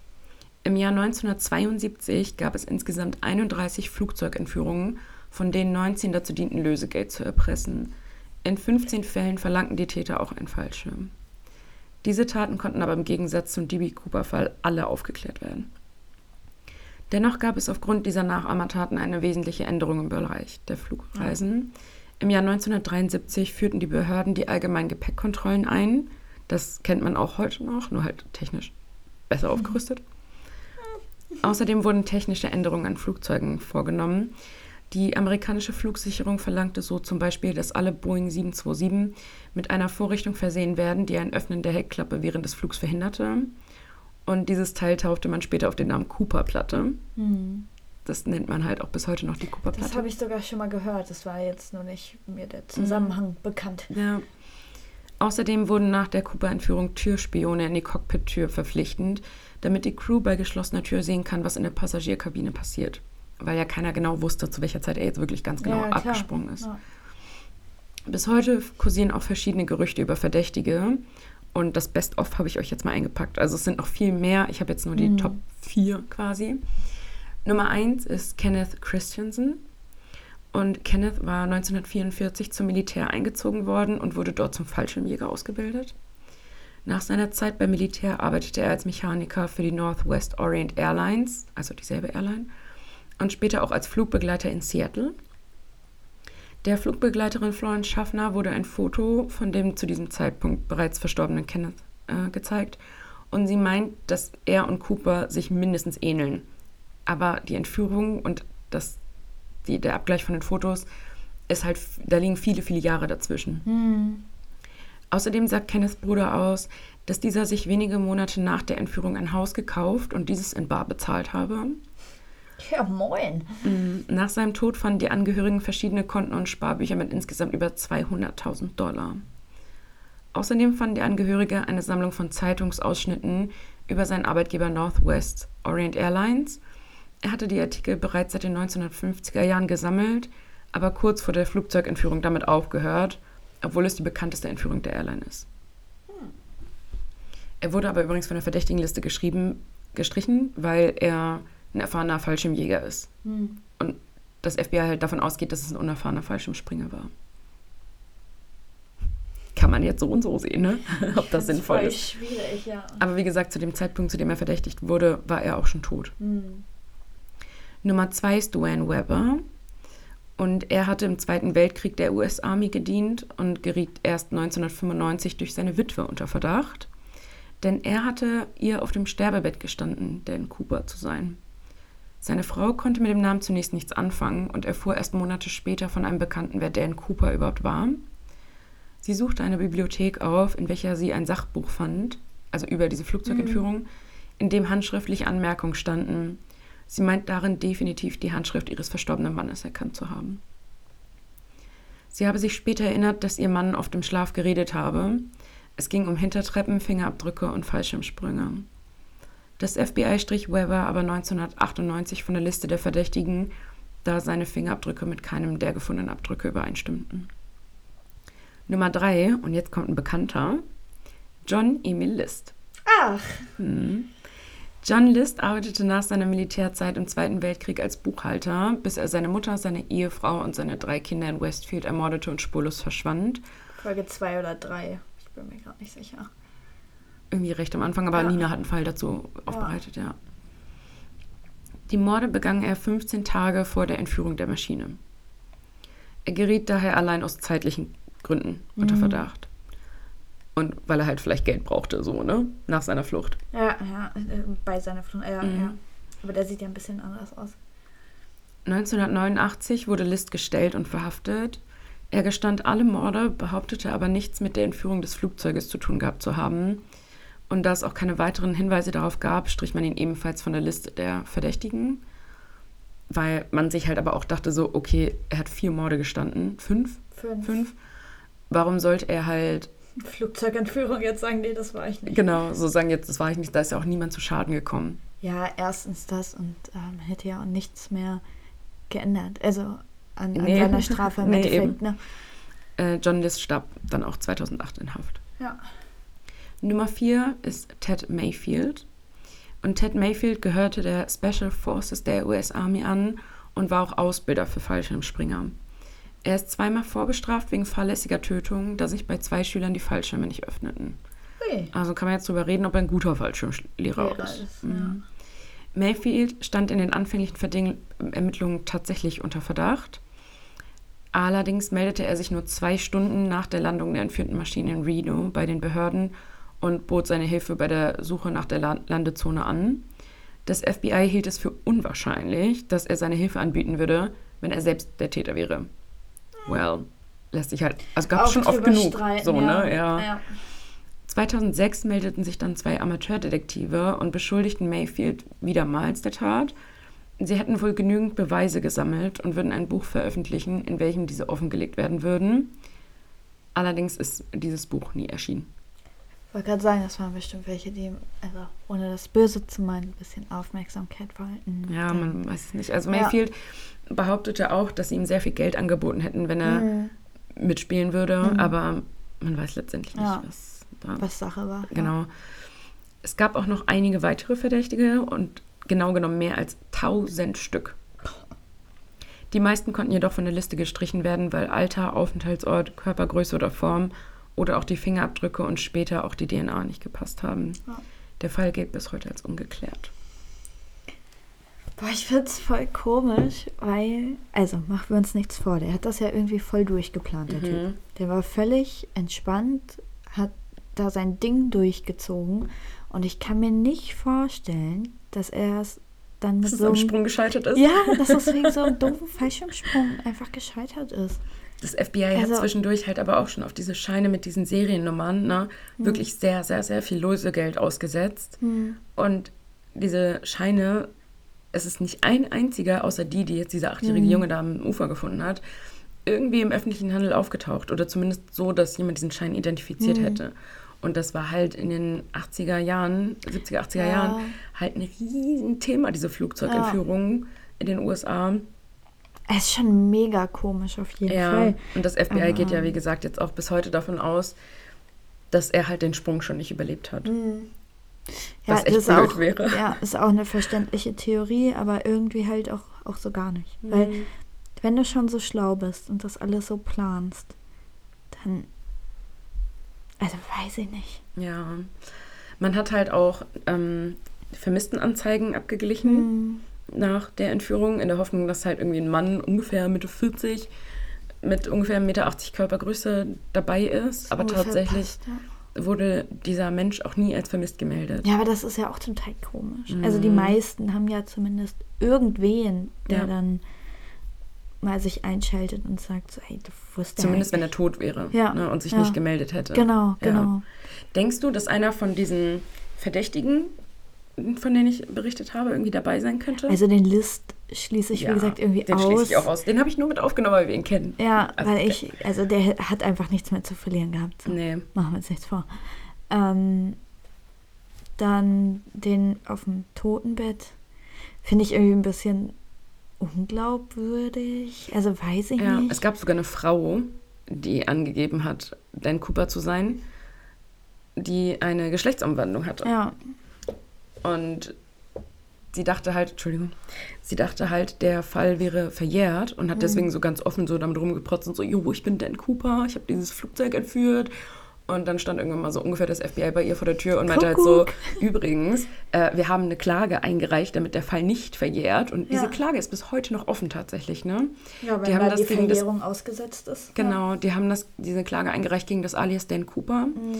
Speaker 1: Im Jahr 1972 gab es insgesamt 31 Flugzeugentführungen, von denen 19 dazu dienten, Lösegeld zu erpressen. In 15 Fällen verlangten die Täter auch einen Fallschirm. Diese Taten konnten aber im Gegensatz zum DB Cooper-Fall alle aufgeklärt werden. Dennoch gab es aufgrund dieser Nachahmertaten eine wesentliche Änderung im Bereich der Flugreisen. Im Jahr 1973 führten die Behörden die allgemeinen Gepäckkontrollen ein. Das kennt man auch heute noch, nur halt technisch besser aufgerüstet. Außerdem wurden technische Änderungen an Flugzeugen vorgenommen. Die amerikanische Flugsicherung verlangte so zum Beispiel, dass alle Boeing 727 mit einer Vorrichtung versehen werden, die ein Öffnen der Heckklappe während des Flugs verhinderte. Und dieses Teil taufte man später auf den Namen Cooper-Platte. Mhm. Das nennt man halt auch bis heute noch die Cooper-Platte.
Speaker 2: Das habe ich sogar schon mal gehört. Das war jetzt nur nicht mir der Zusammenhang mhm. bekannt.
Speaker 1: Ja. Außerdem wurden nach der Cooper-Entführung Türspione in die Cockpit-Tür verpflichtend, damit die Crew bei geschlossener Tür sehen kann, was in der Passagierkabine passiert. Weil ja keiner genau wusste, zu welcher Zeit er jetzt wirklich ganz genau ja, abgesprungen ist. Ja. Bis heute kursieren auch verschiedene Gerüchte über Verdächtige. Und das Best-of habe ich euch jetzt mal eingepackt. Also es sind noch viel mehr. Ich habe jetzt nur die mhm. Top 4 quasi. Nummer 1 ist Kenneth Christensen. Und Kenneth war 1944 zum Militär eingezogen worden und wurde dort zum Fallschirmjäger ausgebildet. Nach seiner Zeit beim Militär arbeitete er als Mechaniker für die Northwest Orient Airlines, also dieselbe Airline, und später auch als Flugbegleiter in Seattle. Der Flugbegleiterin Florence Schaffner wurde ein Foto von dem zu diesem Zeitpunkt bereits verstorbenen Kenneth äh, gezeigt und sie meint, dass er und Cooper sich mindestens ähneln. Aber die Entführung und das, die, der Abgleich von den Fotos ist halt, da liegen viele, viele Jahre dazwischen. Hm. Außerdem sagt Kenneths Bruder aus, dass dieser sich wenige Monate nach der Entführung ein Haus gekauft und dieses in Bar bezahlt habe.
Speaker 2: Ja, moin.
Speaker 1: Mm, nach seinem Tod fanden die Angehörigen verschiedene Konten und Sparbücher mit insgesamt über 200.000 Dollar. Außerdem fanden die Angehörige eine Sammlung von Zeitungsausschnitten über seinen Arbeitgeber Northwest Orient Airlines. Er hatte die Artikel bereits seit den 1950er Jahren gesammelt, aber kurz vor der Flugzeugentführung damit aufgehört obwohl es die bekannteste Entführung der Airline ist. Er wurde aber übrigens von der Verdächtigenliste geschrieben, gestrichen, weil er ein erfahrener Fallschirmjäger ist.
Speaker 2: Hm.
Speaker 1: Und das FBI halt davon ausgeht, dass es ein unerfahrener Fallschirmspringer war. Kann man jetzt so und so sehen, ne? ob das sinnvoll
Speaker 2: voll
Speaker 1: ist.
Speaker 2: schwierig, ja.
Speaker 1: Aber wie gesagt, zu dem Zeitpunkt, zu dem er verdächtigt wurde, war er auch schon tot.
Speaker 2: Hm.
Speaker 1: Nummer zwei ist Duane Weber. Und er hatte im Zweiten Weltkrieg der US-Army gedient und geriet erst 1995 durch seine Witwe unter Verdacht. Denn er hatte ihr auf dem Sterbebett gestanden, Dan Cooper zu sein. Seine Frau konnte mit dem Namen zunächst nichts anfangen und erfuhr erst Monate später von einem Bekannten, wer Dan Cooper überhaupt war. Sie suchte eine Bibliothek auf, in welcher sie ein Sachbuch fand, also über diese Flugzeugentführung, in dem handschriftlich Anmerkungen standen. Sie meint darin definitiv die Handschrift ihres verstorbenen Mannes erkannt zu haben. Sie habe sich später erinnert, dass ihr Mann oft im Schlaf geredet habe. Es ging um Hintertreppen, Fingerabdrücke und Fallschirmsprünge. Das FBI strich Weber aber 1998 von der Liste der Verdächtigen, da seine Fingerabdrücke mit keinem der gefundenen Abdrücke übereinstimmten. Nummer drei, und jetzt kommt ein Bekannter, John Emil List.
Speaker 2: Ach,
Speaker 1: John List arbeitete nach seiner Militärzeit im Zweiten Weltkrieg als Buchhalter, bis er seine Mutter, seine Ehefrau und seine drei Kinder in Westfield ermordete und spurlos verschwand.
Speaker 2: Folge 2 oder 3. Ich bin mir gerade nicht sicher.
Speaker 1: Irgendwie recht am Anfang, aber
Speaker 2: Ja.
Speaker 1: Nina hat einen Fall dazu aufbereitet, ja. Die Morde begann er 15 Tage vor der Entführung der Maschine. Er geriet daher allein aus zeitlichen Gründen unter
Speaker 2: Mhm.
Speaker 1: Verdacht. Und weil er halt vielleicht Geld brauchte, so, ne? Nach seiner Flucht.
Speaker 2: Ja, ja, äh, bei seiner Flucht. Ja,
Speaker 1: Mhm.
Speaker 2: ja. Aber der sieht ja ein bisschen anders aus.
Speaker 1: 1989 wurde List gestellt und verhaftet. Er gestand alle Morde, behauptete aber nichts mit der Entführung des Flugzeuges zu tun gehabt zu haben. Und da es auch keine weiteren Hinweise darauf gab, strich man ihn ebenfalls von der Liste der Verdächtigen. Weil man sich halt aber auch dachte so, okay, er hat vier Morde gestanden. Fünf?
Speaker 2: Fünf.
Speaker 1: Fünf? Warum sollte er halt,
Speaker 2: Flugzeugentführung, jetzt sagen die, das war ich nicht.
Speaker 1: genau, so sagen jetzt, das war ich nicht, da ist ja auch niemand zu Schaden gekommen.
Speaker 2: Ja, erstens das und ähm, hätte ja auch nichts mehr geändert. Also an, an
Speaker 1: Nee.
Speaker 2: seiner Strafe im
Speaker 1: Nee,
Speaker 2: Endeffekt. Ne?
Speaker 1: Äh, John List starb dann auch 2008 in Haft.
Speaker 2: Ja.
Speaker 1: Nummer vier ist Ted Mayfield. Und Ted Mayfield gehörte der Special Forces der US Army an und war auch Ausbilder für Fallschirmspringer. Er ist zweimal vorbestraft wegen fahrlässiger Tötung, da sich bei zwei Schülern die Fallschirme nicht öffneten.
Speaker 2: Ui.
Speaker 1: Also kann man jetzt drüber reden, ob er ein guter Fallschirmlehrer
Speaker 2: Lehrer
Speaker 1: ist.
Speaker 2: ist,
Speaker 1: Mhm. Mayfield stand in den anfänglichen Verding Ermittlungen tatsächlich unter Verdacht. Allerdings meldete er sich nur zwei Stunden nach der Landung der entführten Maschine in Reno bei den Behörden und bot seine Hilfe bei der Suche nach der La Landezone an. Das FBI hielt es für unwahrscheinlich, dass er seine Hilfe anbieten würde, wenn er selbst der Täter wäre. Well, lässt sich halt, also gab es schon oft genug.
Speaker 2: streiten,
Speaker 1: So,
Speaker 2: ja.
Speaker 1: ne? Ja.
Speaker 2: ja.
Speaker 1: 2006 meldeten sich dann zwei Amateurdetektive und beschuldigten Mayfield wiedermals der Tat. Sie hätten wohl genügend Beweise gesammelt und würden ein Buch veröffentlichen, in welchem diese offengelegt werden würden. Allerdings ist dieses Buch nie erschienen.
Speaker 2: Ich wollte gerade sagen, das waren bestimmt welche, die, also ohne das Böse zu meinen, ein bisschen Aufmerksamkeit wollten.
Speaker 1: Ja, man weiß es nicht. Also
Speaker 2: Ja.
Speaker 1: Mayfield behauptete auch, dass sie ihm sehr viel Geld angeboten hätten, wenn er
Speaker 2: Mhm.
Speaker 1: mitspielen würde,
Speaker 2: Mhm.
Speaker 1: aber man weiß letztendlich nicht,
Speaker 2: Ja.
Speaker 1: was da
Speaker 2: Was Sache war.
Speaker 1: Genau. Es gab auch noch einige weitere Verdächtige und genau genommen mehr als 1000 Stück. Die meisten konnten jedoch von der Liste gestrichen werden, weil Alter, Aufenthaltsort, Körpergröße oder Form oder auch die Fingerabdrücke und später auch die DNA nicht gepasst haben.
Speaker 2: Ja.
Speaker 1: Der Fall gilt bis heute als ungeklärt.
Speaker 2: Boah, ich find's voll komisch, weil, also machen wir uns nichts vor, der hat das ja irgendwie voll durchgeplant, der
Speaker 1: Mhm.
Speaker 2: Typ. Der war völlig entspannt, hat da sein Ding durchgezogen und ich kann mir nicht vorstellen, dass er es dann mit
Speaker 1: Dass
Speaker 2: so einem
Speaker 1: Sprung gescheitert ist?
Speaker 2: Ja, dass das wegen so einem doofen Fallschirmsprung einfach gescheitert ist.
Speaker 1: Das FBI hat
Speaker 2: Also-
Speaker 1: zwischendurch halt aber auch schon auf diese Scheine mit diesen Seriennummern ne, wirklich sehr, sehr, sehr viel Lösegeld ausgesetzt. Und diese Scheine, es ist nicht ein einziger, außer die, die jetzt dieser achtjährige Junge da am Ufer gefunden hat, irgendwie im öffentlichen Handel aufgetaucht. Oder zumindest so, dass jemand diesen Schein identifiziert hätte. Und das war halt in den 80er Jahren, 70er, 80er
Speaker 2: Ja.
Speaker 1: Jahren halt ein Riesenthema, diese Flugzeugentführung in den USA.
Speaker 2: Es ist schon mega komisch auf jeden
Speaker 1: Ja,
Speaker 2: Fall.
Speaker 1: und das FBI geht ja, wie gesagt, jetzt auch bis heute davon aus, dass er halt den Sprung schon nicht überlebt hat.
Speaker 2: Mhm. Ja,
Speaker 1: Was echt
Speaker 2: das
Speaker 1: blöd
Speaker 2: auch,
Speaker 1: wäre.
Speaker 2: Ja, ist auch eine verständliche Theorie, aber irgendwie halt auch, auch so gar nicht. Weil,
Speaker 1: Mhm.
Speaker 2: wenn du schon so schlau bist und das alles so planst, dann. Also, weiß ich nicht.
Speaker 1: Ja. Man hat halt auch ähm, Vermisstenanzeigen abgeglichen
Speaker 2: Hm.
Speaker 1: Nach der Entführung, in der Hoffnung, dass halt irgendwie ein Mann ungefähr Mitte 40 mit ungefähr 1,80 Meter Körpergröße dabei ist. Aber
Speaker 2: Ungefähr
Speaker 1: tatsächlich
Speaker 2: passt, ja.
Speaker 1: wurde dieser Mensch auch nie als vermisst gemeldet.
Speaker 2: Ja, aber das ist ja auch zum Teil komisch. Also die
Speaker 1: Mhm.
Speaker 2: meisten haben ja zumindest irgendwen, der
Speaker 1: Ja.
Speaker 2: dann mal sich einschaltet und sagt so, hey, du wusstest
Speaker 1: Zumindest wenn er tot wäre
Speaker 2: Ja,
Speaker 1: ne, und sich nicht gemeldet hätte.
Speaker 2: Genau, genau.
Speaker 1: Denkst du, dass einer von diesen Verdächtigen, von denen ich berichtet habe, irgendwie dabei sein könnte?
Speaker 2: Also den List schließe ich,
Speaker 1: Ja,
Speaker 2: wie gesagt, irgendwie
Speaker 1: den
Speaker 2: aus.
Speaker 1: schließe ich auch aus. Den habe ich nur mit aufgenommen, weil wir ihn kennen.
Speaker 2: Ja,
Speaker 1: Also,
Speaker 2: weil ich, also der hat einfach nichts mehr zu verlieren gehabt. So.
Speaker 1: Nee.
Speaker 2: Machen wir uns nichts vor. Ähm, dann den auf dem Totenbett finde ich irgendwie ein bisschen unglaubwürdig. Also weiß ich
Speaker 1: Ja,
Speaker 2: nicht.
Speaker 1: es gab sogar eine Frau, die angegeben hat, Dan Cooper zu sein, die eine Geschlechtsumwandlung hatte.
Speaker 2: ja,
Speaker 1: Und sie dachte halt, Entschuldigung, sie dachte halt, der Fall wäre verjährt und
Speaker 2: Mhm.
Speaker 1: hat deswegen so ganz offen so damit rumgeprotzt und so, jo, ich bin Dan Cooper, ich habe dieses Flugzeug entführt. Und dann stand irgendwann mal so ungefähr das FBI bei ihr vor der Tür und meinte halt so,
Speaker 2: Kuckuck.
Speaker 1: übrigens, äh, wir haben eine Klage eingereicht, damit der Fall nicht verjährt. Und diese
Speaker 2: Ja.
Speaker 1: Klage ist bis heute noch offen tatsächlich, ne?
Speaker 2: ja
Speaker 1: die haben das gegen das
Speaker 2: ausgesetzt ist.
Speaker 1: Genau, die haben das, diese Klage eingereicht gegen das alias Dan Cooper.
Speaker 2: Mhm.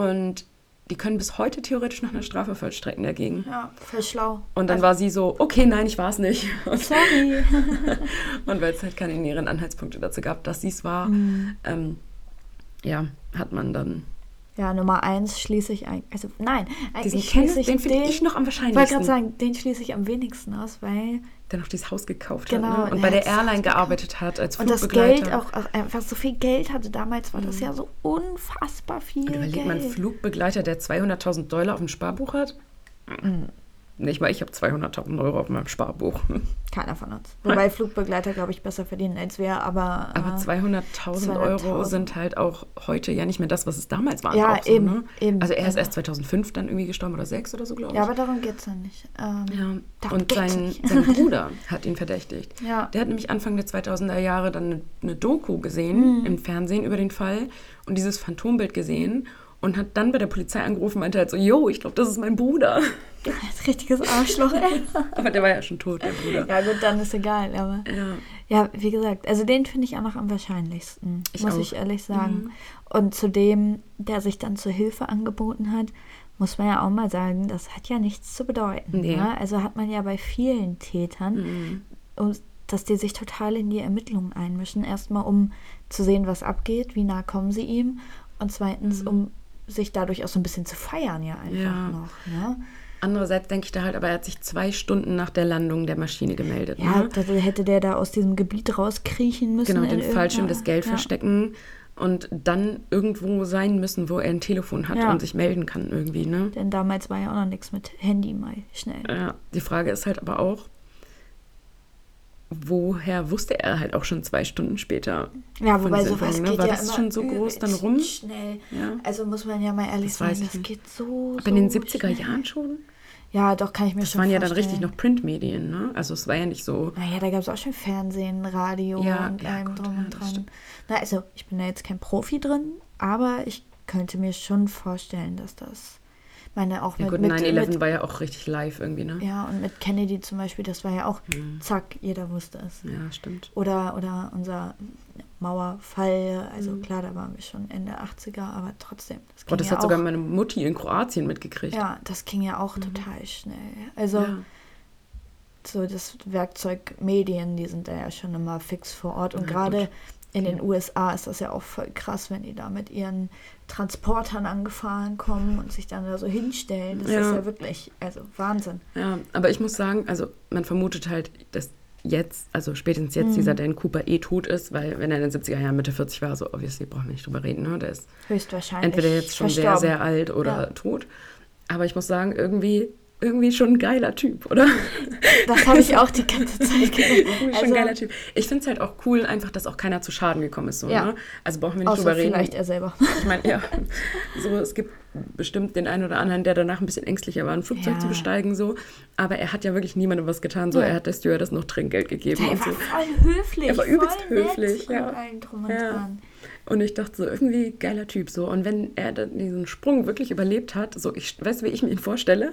Speaker 1: Und die können bis heute theoretisch noch eine Strafe vollstrecken dagegen.
Speaker 2: Ja, voll schlau.
Speaker 1: Und dann
Speaker 2: Also,
Speaker 1: war sie so, okay, nein, ich war es nicht. Und,
Speaker 2: Sorry.
Speaker 1: und weil es halt keine näheren Anhaltspunkte dazu gab, dass sie es war,
Speaker 2: Mhm.
Speaker 1: ähm, ja, hat man dann
Speaker 2: Ja, Nummer eins schließe ich eigentlich. Also nein,
Speaker 1: diesen
Speaker 2: eigentlich
Speaker 1: Kenneth,
Speaker 2: schließe ich
Speaker 1: den finde ich noch am
Speaker 2: Ich wollte
Speaker 1: wahrscheinlichsten.
Speaker 2: gerade sagen, den schließe ich am wenigsten aus, weil.
Speaker 1: Der noch dieses Haus gekauft
Speaker 2: Genau,
Speaker 1: hat ne? und
Speaker 2: der
Speaker 1: bei der Airline gearbeitet hat als
Speaker 2: Und das
Speaker 1: Flugbegleiter.
Speaker 2: Geld auch, auch einfach so viel Geld hatte. Damals war das ja so unfassbar viel.
Speaker 1: Und überleg
Speaker 2: Geld.
Speaker 1: einen Flugbegleiter, der 200.000 Dollar auf dem Sparbuch hat.
Speaker 2: Mhm.
Speaker 1: Nicht mal, ich habe 200.000 Euro auf meinem Sparbuch.
Speaker 2: Keiner von uns. Wobei Flugbegleiter, glaube ich, besser verdienen als wir, aber.
Speaker 1: Aber
Speaker 2: äh,
Speaker 1: 200.000 Euro
Speaker 2: 200.000.
Speaker 1: sind halt auch heute ja nicht mehr das, was es damals war.
Speaker 2: Ja,
Speaker 1: so,
Speaker 2: eben,
Speaker 1: ne?
Speaker 2: eben.
Speaker 1: Also er ist
Speaker 2: Also-
Speaker 1: erst 2005 dann irgendwie gestorben oder 6 oder so, glaube ich.
Speaker 2: Ja, aber darum geht es ja nicht. Ähm,
Speaker 1: Ja, und sein,
Speaker 2: nicht.
Speaker 1: sein Bruder hat ihn verdächtigt.
Speaker 2: Ja.
Speaker 1: Der hat nämlich Anfang der 2000er Jahre dann eine, eine Doku gesehen
Speaker 2: Mhm.
Speaker 1: im Fernsehen über den Fall und dieses Phantombild gesehen und hat dann bei der Polizei angerufen und meinte halt so, yo, ich glaube, das ist mein Bruder.
Speaker 2: Ein richtiges Arschloch.
Speaker 1: Aber der war ja schon tot, der Bruder.
Speaker 2: Ja, gut, dann ist egal, aber.
Speaker 1: Ja.
Speaker 2: Ja, wie gesagt, also den finde ich auch noch am wahrscheinlichsten,
Speaker 1: Ich
Speaker 2: muss
Speaker 1: auch.
Speaker 2: ich ehrlich sagen. Und zu dem, der sich dann zur Hilfe angeboten hat, muss man ja auch mal sagen, das hat ja nichts zu bedeuten.
Speaker 1: Nee.
Speaker 2: Ne? Also hat man ja bei vielen Tätern, um, dass die sich total in die Ermittlungen einmischen. Erstmal, um zu sehen, was abgeht, wie nah kommen sie ihm. Und zweitens, um sich dadurch auch so ein bisschen zu feiern, ja einfach
Speaker 1: Ja.
Speaker 2: noch. Ne?
Speaker 1: Andererseits denke ich da halt, aber er hat sich zwei Stunden nach der Landung der Maschine gemeldet.
Speaker 2: Ja,
Speaker 1: ne?
Speaker 2: da hätte der da aus diesem Gebiet rauskriechen müssen.
Speaker 1: Genau, den Fallschirm, das Geld
Speaker 2: ja.
Speaker 1: verstecken und dann irgendwo sein müssen, wo er ein Telefon hat
Speaker 2: Ja.
Speaker 1: und sich melden kann irgendwie, ne?
Speaker 2: Denn damals war ja auch noch nichts mit Handy mal schnell.
Speaker 1: Ja, die Frage ist halt aber auch, woher wusste er halt auch schon zwei Stunden später?
Speaker 2: Ja, wobei sowas
Speaker 1: ne?
Speaker 2: geht
Speaker 1: War
Speaker 2: ja
Speaker 1: das schon so groß dann rum?
Speaker 2: schnell.
Speaker 1: Ja.
Speaker 2: Also muss man ja mal ehrlich
Speaker 1: Das
Speaker 2: sagen, das geht so,
Speaker 1: Aber in den
Speaker 2: so
Speaker 1: 70er
Speaker 2: schnell.
Speaker 1: Jahren schon?
Speaker 2: Ja, doch, kann ich mir
Speaker 1: Das
Speaker 2: schon
Speaker 1: waren ja dann
Speaker 2: vorstellen.
Speaker 1: richtig noch Printmedien, ne? Also es war ja nicht so.
Speaker 2: Naja, da gab es auch schon Fernsehen, Radio
Speaker 1: Ja,
Speaker 2: und
Speaker 1: ja,
Speaker 2: allem
Speaker 1: gut,
Speaker 2: drum
Speaker 1: ja,
Speaker 2: und
Speaker 1: das
Speaker 2: dran. Na, also ich bin da jetzt kein Profi drin, aber ich könnte mir schon vorstellen, dass das, meine auch
Speaker 1: Ja
Speaker 2: mit,
Speaker 1: gut,
Speaker 2: mit,
Speaker 1: 9-11
Speaker 2: mit
Speaker 1: war ja auch richtig live irgendwie, ne?
Speaker 2: ja und mit Kennedy zum Beispiel, das war ja auch zack, jeder wusste es.
Speaker 1: Ja, stimmt.
Speaker 2: Oder, oder unser Mauerfall, also klar, da waren wir schon Ende 80er, aber trotzdem. Das ging
Speaker 1: Oh, das
Speaker 2: ja
Speaker 1: hat
Speaker 2: auch,
Speaker 1: sogar meine Mutti in Kroatien mitgekriegt.
Speaker 2: Ja, das ging ja auch total schnell. Also
Speaker 1: Ja.
Speaker 2: so das Werkzeug Medien, die sind da ja schon immer fix vor Ort. Und
Speaker 1: Ja,
Speaker 2: gerade. In den USA ist das ja auch voll krass, wenn die da mit ihren Transportern angefahren kommen und sich dann da so hinstellen. Das
Speaker 1: Ja.
Speaker 2: ist ja wirklich, also Wahnsinn.
Speaker 1: Ja, aber ich muss sagen, also man vermutet halt, dass jetzt, also spätestens
Speaker 2: Mhm.
Speaker 1: jetzt dieser Dan Cooper eh tot ist, weil wenn er in den 70er Jahren Mitte 40 war, so obviously brauchen wir nicht drüber reden, ne? Der ist
Speaker 2: Höchstwahrscheinlich.
Speaker 1: entweder jetzt schon sehr, sehr alt oder
Speaker 2: Ja.
Speaker 1: tot. Aber ich muss sagen, irgendwie irgendwie schon ein geiler Typ, oder?
Speaker 2: Das habe ich auch die ganze Zeit gedacht.
Speaker 1: irgendwie schon
Speaker 2: Also,
Speaker 1: ein geiler Typ. Ich finde es halt auch cool, einfach, dass auch keiner zu Schaden gekommen ist. So,
Speaker 2: Ja.
Speaker 1: ne? Also brauchen wir nicht
Speaker 2: außer
Speaker 1: drüber reden.
Speaker 2: vielleicht er selber.
Speaker 1: Ich meine, ja, so, es gibt bestimmt den einen oder anderen, der danach ein bisschen ängstlicher war, ein Flugzeug
Speaker 2: Ja.
Speaker 1: zu besteigen, so. Aber er hat ja wirklich niemandem was getan, so.
Speaker 2: Ja.
Speaker 1: Er hat der Stewardess noch Trinkgeld gegeben
Speaker 2: Der
Speaker 1: und
Speaker 2: war
Speaker 1: so.
Speaker 2: voll höflich.
Speaker 1: Er war übelst höflich, ja.
Speaker 2: Und drum und dran.
Speaker 1: Und ich dachte so, irgendwie geiler Typ, so. Und wenn er dann diesen Sprung wirklich überlebt hat, so, ich weiß, wie ich mir ihn vorstelle.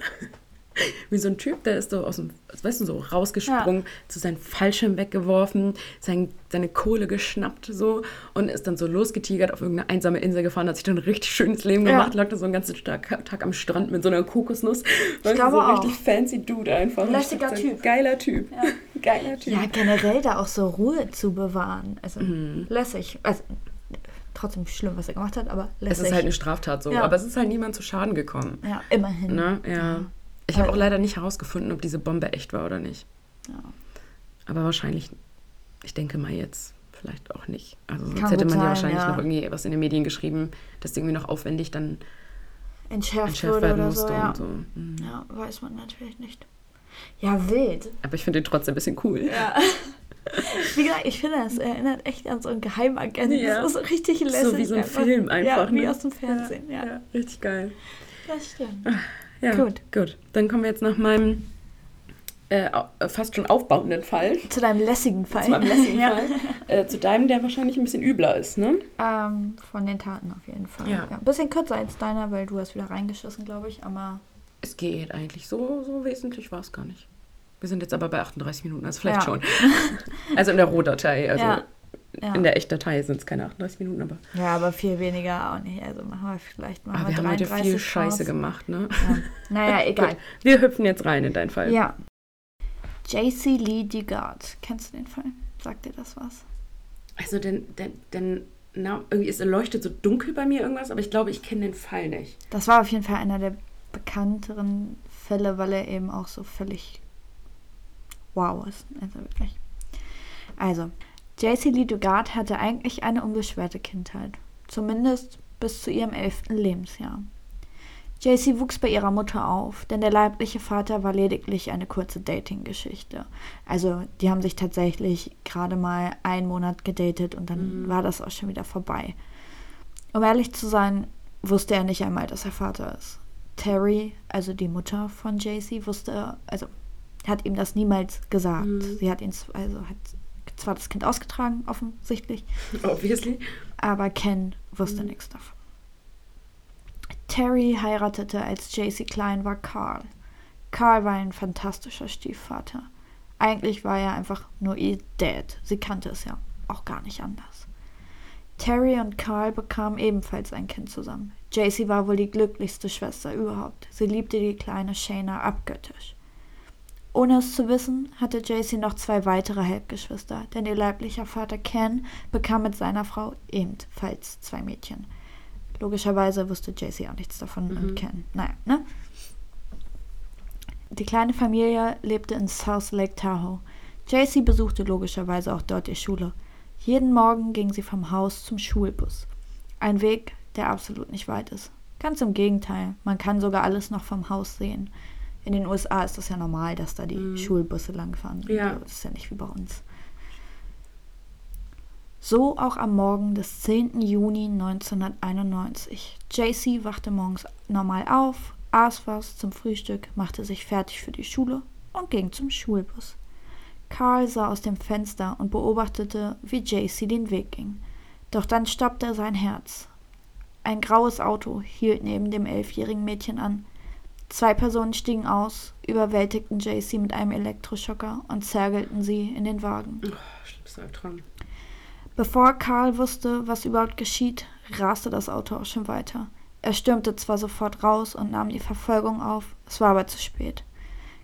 Speaker 1: Wie so ein Typ, der ist so aus dem, weißt du, so rausgesprungen, zu seinem Fallschirm weggeworfen, sein, seine Kohle geschnappt so und ist dann so losgetigert auf irgendeine einsame Insel gefahren, hat sich dann ein richtig schönes Leben
Speaker 2: Ja.
Speaker 1: gemacht, lag da so einen ganzen Tag, Tag am Strand mit so einer Kokosnuss. Du,
Speaker 2: glaube
Speaker 1: so
Speaker 2: auch.
Speaker 1: richtig fancy Dude einfach. Ich
Speaker 2: Lässiger
Speaker 1: so,
Speaker 2: Typ.
Speaker 1: Geiler Typ. Geiler Typ.
Speaker 2: Ja, generell da auch so Ruhe zu bewahren. Also
Speaker 1: Mhm.
Speaker 2: lässig. Also trotzdem schlimm, was er gemacht hat, aber
Speaker 1: es
Speaker 2: lässig.
Speaker 1: ist halt eine Straftat so,
Speaker 2: Ja.
Speaker 1: aber es ist halt niemand zu Schaden gekommen.
Speaker 2: ja, immerhin.
Speaker 1: Ne? Ja. Ich habe auch leider nicht herausgefunden, ob diese Bombe echt war oder nicht.
Speaker 2: Ja.
Speaker 1: Aber wahrscheinlich, ich denke mal jetzt, vielleicht auch nicht. Also sonst
Speaker 2: Kann
Speaker 1: hätte man ja
Speaker 2: sein,
Speaker 1: wahrscheinlich
Speaker 2: ja.
Speaker 1: noch irgendwie was in den Medien geschrieben, dass die irgendwie noch aufwendig dann
Speaker 2: Entschärft,
Speaker 1: entschärft werden musste
Speaker 2: so, ja.
Speaker 1: und so. Mhm.
Speaker 2: Ja, weiß man natürlich nicht. Ja, wild.
Speaker 1: Aber ich finde den trotzdem ein bisschen cool.
Speaker 2: Ja. Wie gesagt, ich finde, das erinnert echt an so einen Geheimagenten.
Speaker 1: Ja.
Speaker 2: Das ist so richtig lässig.
Speaker 1: So wie so ein Film einfach.
Speaker 2: Ja, wie
Speaker 1: ne?
Speaker 2: aus dem Fernsehen, ja.
Speaker 1: ja. Richtig geil.
Speaker 2: Das stimmt.
Speaker 1: Ja,
Speaker 2: Gut.
Speaker 1: Gut. Dann kommen wir jetzt nach meinem äh, au- fast schon aufbauenden Fall.
Speaker 2: Zu deinem lässigen Fall.
Speaker 1: Zu meinem lässigen
Speaker 2: ja.
Speaker 1: Fall. Äh, zu deinem, der wahrscheinlich ein bisschen übler ist, ne?
Speaker 2: Ähm, von den Taten auf jeden Fall.
Speaker 1: Ja.
Speaker 2: Ein bisschen kürzer als deiner, weil du hast wieder reingeschissen, glaube ich. Aber
Speaker 1: Es geht eigentlich. So, so wesentlich war es gar nicht. Wir sind jetzt aber bei 38 Minuten, also vielleicht
Speaker 2: Ja.
Speaker 1: schon. also in der Rohdatei, also
Speaker 2: Ja. Ja.
Speaker 1: in der Echtdatei sind es keine 38 Minuten, aber,
Speaker 2: ja, aber viel weniger auch nicht. Also machen wir vielleicht mal
Speaker 1: aber wir haben heute viel Scheiße gemacht, ne?
Speaker 2: Ja. Naja, egal.
Speaker 1: Wir hüpfen jetzt rein in deinen Fall.
Speaker 2: Ja. JC Lee Dugard. Kennst du den Fall? Sagt dir das was?
Speaker 1: Also denn, denn, denn na, irgendwie ist leuchtet so dunkel bei mir irgendwas, aber ich glaube, ich kenne den Fall nicht.
Speaker 2: Das war auf jeden Fall einer der bekannteren Fälle, weil er eben auch so völlig wow ist. Also wirklich. Also, JC Lee Dugard hatte eigentlich eine unbeschwerte Kindheit. Zumindest bis zu ihrem elften Lebensjahr. JC wuchs bei ihrer Mutter auf, denn der leibliche Vater war lediglich eine kurze Dating-Geschichte. Also, die haben sich tatsächlich gerade mal einen Monat gedatet und dann war das auch schon wieder vorbei. Um ehrlich zu sein, wusste er nicht einmal, dass er Vater ist. Terry, also die Mutter von JC, wusste, also hat ihm das niemals gesagt. Sie hat ihn, also hat zwar das Kind ausgetragen, offensichtlich,
Speaker 1: Obviously.
Speaker 2: aber Ken wusste nichts davon. Terry heiratete, als JC klein war, Carl. Carl war ein fantastischer Stiefvater. Eigentlich war er einfach nur ihr Dad. Sie kannte es ja auch gar nicht anders. Terry und Carl bekamen ebenfalls ein Kind zusammen. JC war wohl die glücklichste Schwester überhaupt. Sie liebte die kleine Shayna abgöttisch. Ohne es zu wissen, hatte JC noch zwei weitere Halbgeschwister, denn ihr leiblicher Vater Ken bekam mit seiner Frau ebenfalls zwei Mädchen. Logischerweise wusste JC auch nichts davon und Ken. Naja, ne? Die kleine Familie lebte in South Lake Tahoe. JC besuchte logischerweise auch dort die Schule. Jeden Morgen ging sie vom Haus zum Schulbus. Ein Weg, der absolut nicht weit ist. Ganz im Gegenteil, man kann sogar alles noch vom Haus sehen. In den USA ist das ja normal, dass da die Schulbusse langfahren.
Speaker 1: Ja.
Speaker 2: Das ist ja nicht wie bei uns. So auch am Morgen des 10. Juni 1991. JC wachte morgens normal auf, aß was zum Frühstück, machte sich fertig für die Schule und ging zum Schulbus. Carl sah aus dem Fenster und beobachtete, wie JC den Weg ging. Doch dann stoppte sein Herz. Ein graues Auto hielt neben dem elfjährigen Mädchen an. Zwei Personen stiegen aus, überwältigten JC mit einem Elektroschocker und zergelten sie in den Wagen.
Speaker 1: Schlimmster Albtraum.
Speaker 2: Bevor Karl wusste, was überhaupt geschieht, raste das Auto auch schon weiter. Er stürmte zwar sofort raus und nahm die Verfolgung auf, es war aber zu spät.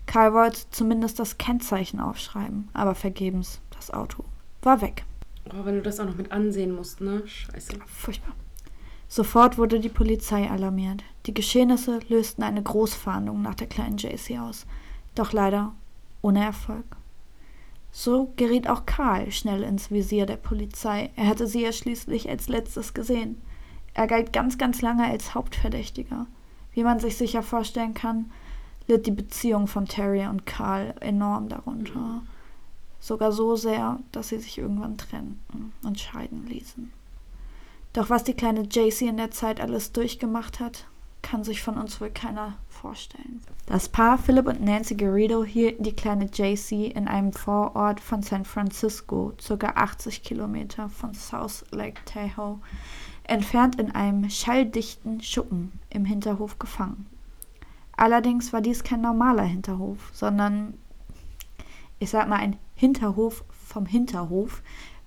Speaker 2: Karl wollte zumindest das Kennzeichen aufschreiben, aber vergebens. Das Auto war weg.
Speaker 1: Oh, wenn du das auch noch mit ansehen musst, ne? Scheiße.
Speaker 2: Furchtbar. Sofort wurde die Polizei alarmiert. Die Geschehnisse lösten eine Großfahndung nach der kleinen JC aus, doch leider ohne Erfolg. So geriet auch Karl schnell ins Visier der Polizei. Er hatte sie ja schließlich als letztes gesehen. Er galt ganz, ganz lange als Hauptverdächtiger. Wie man sich sicher vorstellen kann, litt die Beziehung von Terry und Carl enorm darunter. Sogar so sehr, dass sie sich irgendwann trennten und scheiden ließen. Doch was die kleine JC in der Zeit alles durchgemacht hat, kann sich von uns wohl keiner vorstellen. Das Paar Philip und Nancy Garrido hielten die kleine JC in einem Vorort von San Francisco, ca. 80 Kilometer von South Lake Tahoe, entfernt in einem schalldichten Schuppen im Hinterhof gefangen. Allerdings war dies kein normaler Hinterhof, sondern ich sag mal ein Hinterhof vom Hinterhof,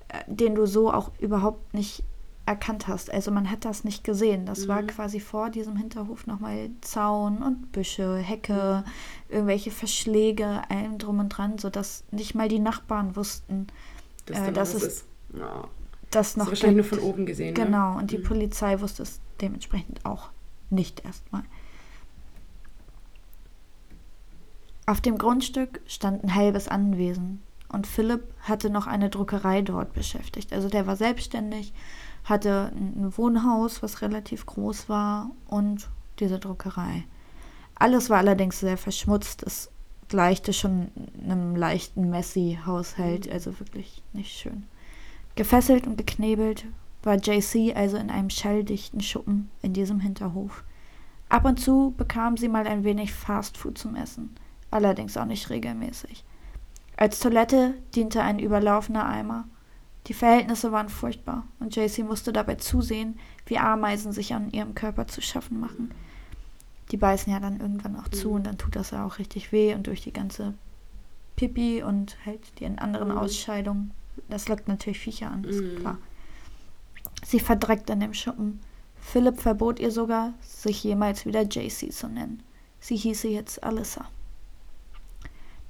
Speaker 2: äh, den du so auch überhaupt nicht erkannt hast. Also man hat das nicht gesehen. Das mhm. war quasi vor diesem Hinterhof nochmal Zaun und Büsche, Hecke, irgendwelche Verschläge, allem drum und dran, sodass nicht mal die Nachbarn wussten,
Speaker 1: das äh, dass es ist.
Speaker 2: Ja. das noch
Speaker 1: das wahrscheinlich gibt. nur von oben gesehen.
Speaker 2: Ne? Genau, ne? und die mhm. Polizei wusste es dementsprechend auch nicht erstmal. Auf dem Grundstück stand ein halbes Anwesen und Philipp hatte noch eine Druckerei dort beschäftigt. Also der war selbstständig hatte ein Wohnhaus, was relativ groß war und diese Druckerei. Alles war allerdings sehr verschmutzt. Es gleichte schon einem leichten Messi-Haushalt, mhm. also wirklich nicht schön. Gefesselt und geknebelt war JC also in einem schalldichten Schuppen in diesem Hinterhof. Ab und zu bekam sie mal ein wenig Fastfood zum Essen, allerdings auch nicht regelmäßig. Als Toilette diente ein überlaufener Eimer die Verhältnisse waren furchtbar und JC musste dabei zusehen, wie Ameisen sich an ihrem Körper zu schaffen machen. Die beißen ja dann irgendwann auch zu und dann tut das ja auch richtig weh und durch die ganze Pipi und halt die anderen mhm. Ausscheidungen. Das lockt natürlich Viecher an, ist mhm. klar. Sie verdreckt in dem Schuppen. Philipp verbot ihr sogar, sich jemals wieder JC zu nennen. Sie hieße jetzt Alyssa.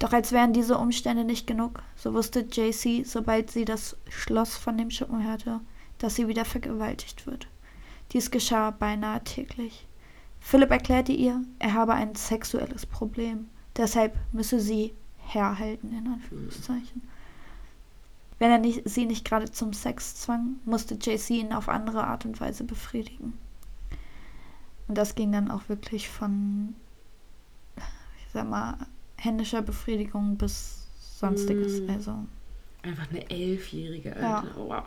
Speaker 2: Doch als wären diese Umstände nicht genug, so wusste JC, sobald sie das Schloss von dem Schuppen hörte, dass sie wieder vergewaltigt wird. Dies geschah beinahe täglich. Philipp erklärte ihr, er habe ein sexuelles Problem, deshalb müsse sie herhalten, in Anführungszeichen. Wenn er nicht, sie nicht gerade zum Sex zwang, musste JC ihn auf andere Art und Weise befriedigen. Und das ging dann auch wirklich von, ich sag mal, händischer Befriedigung bis sonstiges. Mm. Also.
Speaker 1: Einfach eine elfjährige Alte. Ja. Wow.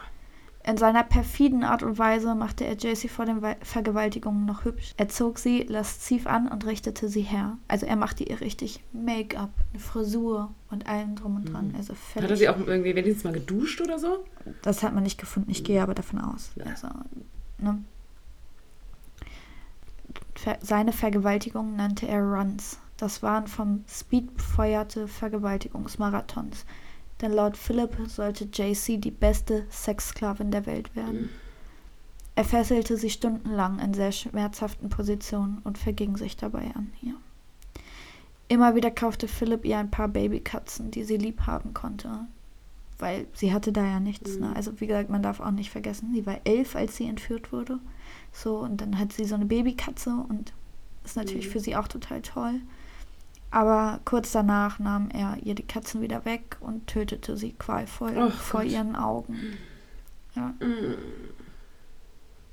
Speaker 2: In seiner perfiden Art und Weise machte er Jacy vor den Vergewaltigungen noch hübsch. Er zog sie lasziv an und richtete sie her. Also er machte ihr richtig Make-up, eine Frisur und allem drum und dran. Mhm. Also
Speaker 1: Hat er sie auch irgendwie wenigstens mal geduscht oder so?
Speaker 2: Das hat man nicht gefunden. Ich mhm. gehe aber davon aus. Ja. Also, ne? Seine Vergewaltigung nannte er Runs. Das waren vom Speed befeuerte Vergewaltigungsmarathons. Denn laut Philipp sollte JC die beste Sexsklavin der Welt werden. Er fesselte sie stundenlang in sehr schmerzhaften Positionen und verging sich dabei an ihr. Immer wieder kaufte Philipp ihr ein paar Babykatzen, die sie lieb haben konnte. Weil sie hatte da ja nichts. Ne? Mhm. Also wie gesagt, man darf auch nicht vergessen, sie war elf, als sie entführt wurde. So, und dann hat sie so eine Babykatze und ist natürlich mhm. für sie auch total toll. Aber kurz danach nahm er ihr die Katzen wieder weg und tötete sie qualvoll oh, vor Gott. ihren Augen. Ja. Mm.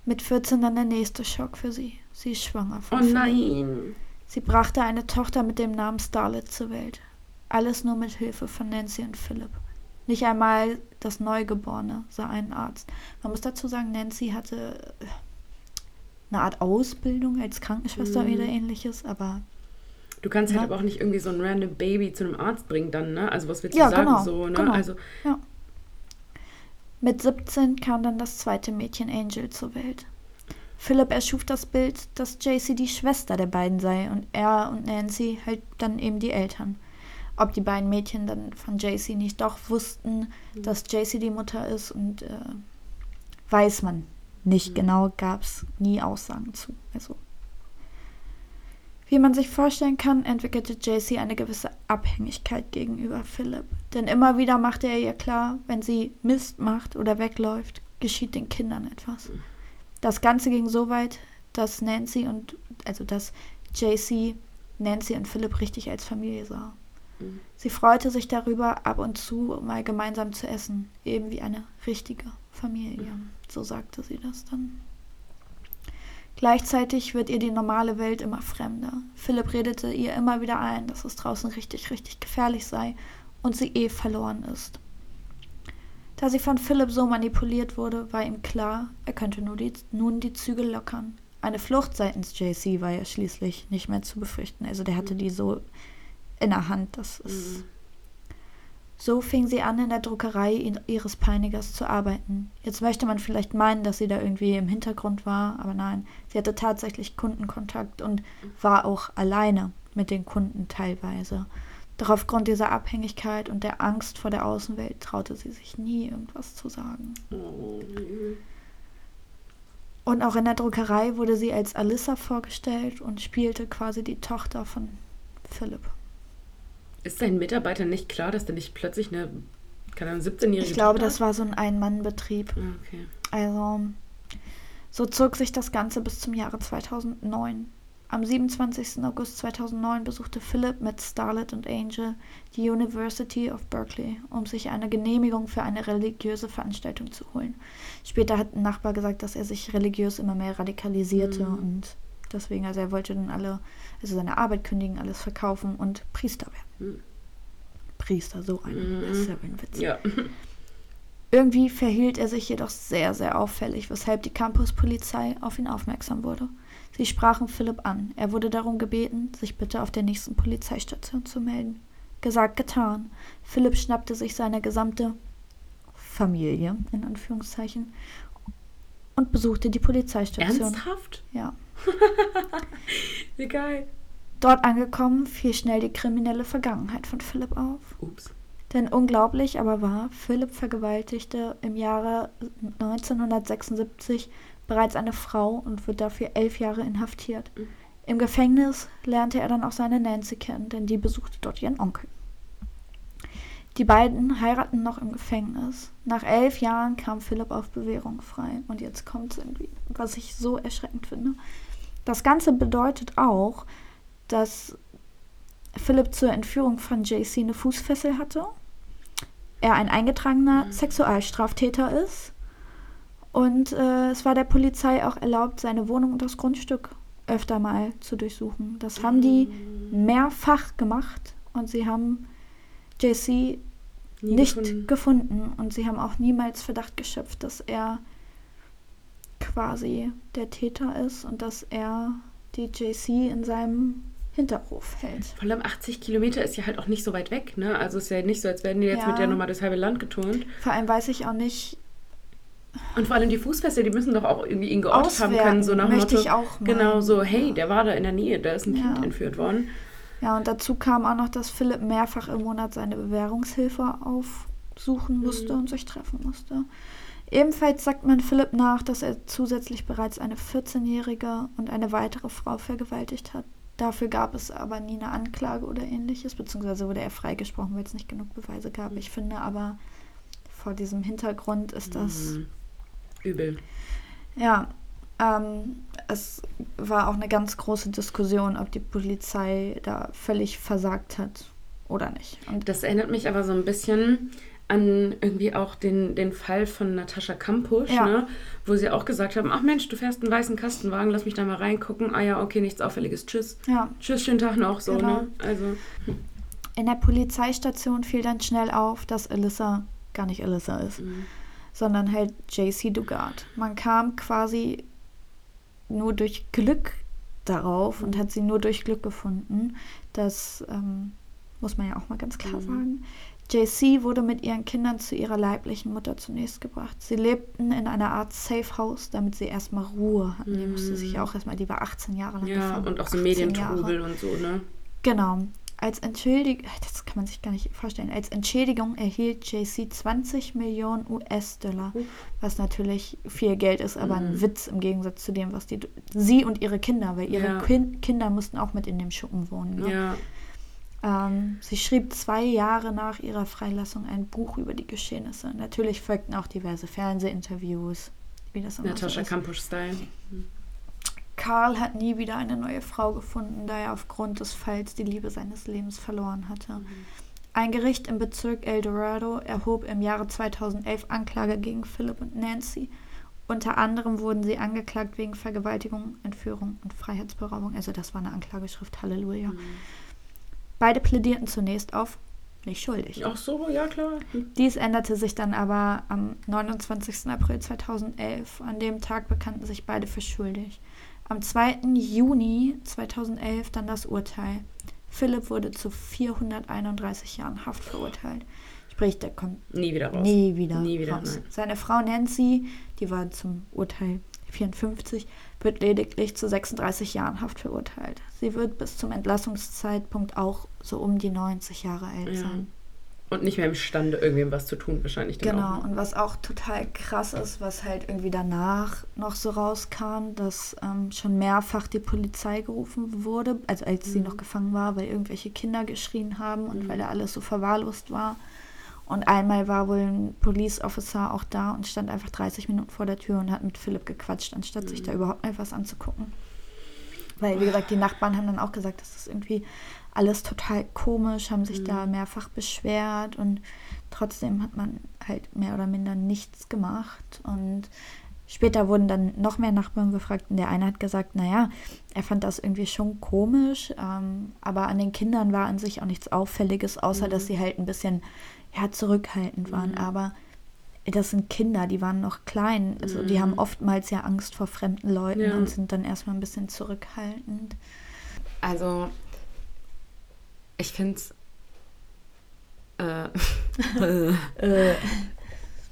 Speaker 2: Mit 14 dann der nächste Schock für sie. Sie ist schwanger
Speaker 1: von Oh Philipp. nein!
Speaker 2: Sie brachte eine Tochter mit dem Namen Starlet zur Welt. Alles nur mit Hilfe von Nancy und Philipp. Nicht einmal das Neugeborene sah einen Arzt. Man muss dazu sagen, Nancy hatte eine Art Ausbildung als Krankenschwester mm. oder ähnliches, aber
Speaker 1: Du kannst halt ja. halt aber auch nicht irgendwie so ein random Baby zu einem Arzt bringen dann, ne? Also was willst du ja, sagen genau, so, ne? Genau. Also
Speaker 2: ja. Mit 17 kam dann das zweite Mädchen Angel zur Welt. Philipp erschuf das Bild, dass JC die Schwester der beiden sei und er und Nancy halt dann eben die Eltern. Ob die beiden Mädchen dann von JC nicht doch wussten, mhm. dass JC die Mutter ist und äh, weiß man nicht mhm. genau, gab es nie Aussagen zu. Also wie man sich vorstellen kann, entwickelte JC eine gewisse Abhängigkeit gegenüber Philipp. Denn immer wieder machte er ihr klar, wenn sie Mist macht oder wegläuft, geschieht den Kindern etwas. Das Ganze ging so weit, dass Nancy und, also dass JC Nancy und Philipp richtig als Familie sah. Sie freute sich darüber, ab und zu mal gemeinsam zu essen, eben wie eine richtige Familie. So sagte sie das dann. Gleichzeitig wird ihr die normale Welt immer fremder. Philipp redete ihr immer wieder ein, dass es draußen richtig, richtig gefährlich sei und sie eh verloren ist. Da sie von Philipp so manipuliert wurde, war ihm klar, er könnte nur die, nun die Zügel lockern. Eine Flucht seitens JC war ja schließlich nicht mehr zu befürchten. Also der hatte die so in der Hand, das ist. Mhm. So fing sie an, in der Druckerei ihres Peinigers zu arbeiten. Jetzt möchte man vielleicht meinen, dass sie da irgendwie im Hintergrund war, aber nein, sie hatte tatsächlich Kundenkontakt und war auch alleine mit den Kunden teilweise. Doch aufgrund dieser Abhängigkeit und der Angst vor der Außenwelt traute sie sich nie irgendwas zu sagen. Und auch in der Druckerei wurde sie als Alyssa vorgestellt und spielte quasi die Tochter von Philipp.
Speaker 1: Ist deinen Mitarbeitern nicht klar, dass da nicht plötzlich eine, keine Ahnung, 17-jährige
Speaker 2: Ich glaube, das war so ein Ein-Mann-Betrieb.
Speaker 1: Ah, okay.
Speaker 2: Also, so zog sich das Ganze bis zum Jahre 2009. Am 27. August 2009 besuchte Philip mit Starlet und Angel die University of Berkeley, um sich eine Genehmigung für eine religiöse Veranstaltung zu holen. Später hat ein Nachbar gesagt, dass er sich religiös immer mehr radikalisierte mhm. und Deswegen, also er wollte dann alle, also seine Arbeit kündigen, alles verkaufen und Priester werden. Mhm. Priester, so ein, mhm. das ist ja ein Witz.
Speaker 1: Ja.
Speaker 2: Irgendwie verhielt er sich jedoch sehr, sehr auffällig, weshalb die Campuspolizei auf ihn aufmerksam wurde. Sie sprachen Philipp an. Er wurde darum gebeten, sich bitte auf der nächsten Polizeistation zu melden. Gesagt, getan. Philipp schnappte sich seine gesamte Familie, in Anführungszeichen, und besuchte die Polizeistation.
Speaker 1: Ernsthaft?
Speaker 2: Ja.
Speaker 1: Wie geil.
Speaker 2: Dort angekommen fiel schnell die kriminelle Vergangenheit von Philipp auf.
Speaker 1: Ups.
Speaker 2: Denn unglaublich aber war, Philipp vergewaltigte im Jahre 1976 bereits eine Frau und wird dafür elf Jahre inhaftiert. Mhm. Im Gefängnis lernte er dann auch seine Nancy kennen, denn die besuchte dort ihren Onkel. Die beiden heiraten noch im Gefängnis. Nach elf Jahren kam Philipp auf Bewährung frei. Und jetzt kommt es irgendwie, was ich so erschreckend finde. Das Ganze bedeutet auch, dass Philipp zur Entführung von JC eine Fußfessel hatte. Er ein eingetragener mhm. Sexualstraftäter ist. Und äh, es war der Polizei auch erlaubt, seine Wohnung und das Grundstück öfter mal zu durchsuchen. Das haben die mhm. mehrfach gemacht und sie haben JC nicht gefunden. gefunden. Und sie haben auch niemals Verdacht geschöpft, dass er quasi der Täter ist und dass er die JC in seinem Hinterhof hält.
Speaker 1: Vor allem 80 Kilometer ist ja halt auch nicht so weit weg, ne? Also ist ja nicht so, als wären die jetzt ja. mit der Nummer das halbe Land geturnt.
Speaker 2: Vor allem weiß ich auch nicht.
Speaker 1: Und vor allem die Fußfeste, die müssen doch auch irgendwie ihn geortet haben können, so nach
Speaker 2: möchte Motto, ich auch
Speaker 1: mal. Genau, so, hey, der war da in der Nähe, da ist ein ja. Kind entführt worden.
Speaker 2: Ja, und dazu kam auch noch, dass Philipp mehrfach im Monat seine Bewährungshilfe aufsuchen mhm. musste mhm. und sich treffen musste. Ebenfalls sagt man Philipp nach, dass er zusätzlich bereits eine 14-Jährige und eine weitere Frau vergewaltigt hat. Dafür gab es aber nie eine Anklage oder ähnliches, beziehungsweise wurde er freigesprochen, weil es nicht genug Beweise gab. Ich finde aber, vor diesem Hintergrund ist das.
Speaker 1: Mhm. Übel.
Speaker 2: Ja, ähm, es war auch eine ganz große Diskussion, ob die Polizei da völlig versagt hat oder nicht.
Speaker 1: Und das erinnert mich aber so ein bisschen an irgendwie auch den, den Fall von Natascha Kampusch, ja. ne? wo sie auch gesagt haben, ach Mensch, du fährst einen weißen Kastenwagen, lass mich da mal reingucken. Ah ja, okay, nichts Auffälliges, tschüss.
Speaker 2: Ja.
Speaker 1: Tschüss, schönen Tag noch, so, genau. ne? Also.
Speaker 2: In der Polizeistation fiel dann schnell auf, dass Alyssa gar nicht Alyssa ist, mhm. sondern halt JC Dugard. Man kam quasi nur durch Glück darauf und hat sie nur durch Glück gefunden. Das ähm, muss man ja auch mal ganz klar mhm. sagen. JC wurde mit ihren Kindern zu ihrer leiblichen Mutter zunächst gebracht. Sie lebten in einer Art Safe House, damit sie erstmal Ruhe hatten. Die musste sich mhm. auch erstmal, die war 18 Jahre lang
Speaker 1: Ja, und auch so Medientrubel und so, ne?
Speaker 2: Genau. Als Entschädigung, das kann man sich gar nicht vorstellen, als Entschädigung erhielt JC 20 Millionen US-Dollar, was natürlich viel Geld ist, aber mhm. ein Witz im Gegensatz zu dem, was die, sie und ihre Kinder, weil ihre ja. kind, Kinder mussten auch mit in dem Schuppen wohnen. Ne?
Speaker 1: Ja.
Speaker 2: Ähm, sie schrieb zwei Jahre nach ihrer Freilassung ein Buch über die Geschehnisse. Natürlich folgten auch diverse Fernsehinterviews, wie das
Speaker 1: immer Natascha so Kampusch-Style.
Speaker 2: Karl hat nie wieder eine neue Frau gefunden, da er aufgrund des Falls die Liebe seines Lebens verloren hatte. Mhm. Ein Gericht im Bezirk El Dorado erhob im Jahre 2011 Anklage gegen Philip und Nancy Unter anderem wurden sie angeklagt wegen Vergewaltigung, Entführung und Freiheitsberaubung. Also das war eine Anklageschrift, Halleluja. Mhm. Beide plädierten zunächst auf nicht schuldig.
Speaker 1: Ach so, ja klar.
Speaker 2: Dies änderte sich dann aber am 29. April 2011. An dem Tag bekannten sich beide für schuldig. Am 2. Juni 2011 dann das Urteil. Philipp wurde zu 431 Jahren Haft verurteilt. Sprich, der kommt
Speaker 1: nie wieder raus.
Speaker 2: Nie wieder.
Speaker 1: Nie wieder raus.
Speaker 2: Seine Frau Nancy, die war zum Urteil 54, wird lediglich zu 36 Jahren Haft verurteilt. Sie wird bis zum Entlassungszeitpunkt auch so um die 90 Jahre alt ja. sein.
Speaker 1: Und nicht mehr imstande, irgendwem was zu tun, wahrscheinlich.
Speaker 2: Genau, auch. und was auch total krass ist, was halt irgendwie danach noch so rauskam, dass ähm, schon mehrfach die Polizei gerufen wurde, also als mhm. sie noch gefangen war, weil irgendwelche Kinder geschrien haben und mhm. weil da alles so verwahrlost war. Und einmal war wohl ein Police Officer auch da und stand einfach 30 Minuten vor der Tür und hat mit Philipp gequatscht, anstatt mhm. sich da überhaupt mal was anzugucken. Weil, wie gesagt, die Nachbarn haben dann auch gesagt, das ist irgendwie alles total komisch, haben sich mhm. da mehrfach beschwert und trotzdem hat man halt mehr oder minder nichts gemacht. Und später wurden dann noch mehr Nachbarn befragt und der eine hat gesagt, naja, er fand das irgendwie schon komisch, ähm, aber an den Kindern war an sich auch nichts Auffälliges, außer mhm. dass sie halt ein bisschen ja, zurückhaltend waren. Mhm. Aber das sind Kinder, die waren noch klein. Also die haben mhm. oftmals ja Angst vor fremden Leuten ja. und sind dann erstmal ein bisschen zurückhaltend.
Speaker 1: Also ich finde es. Äh, äh,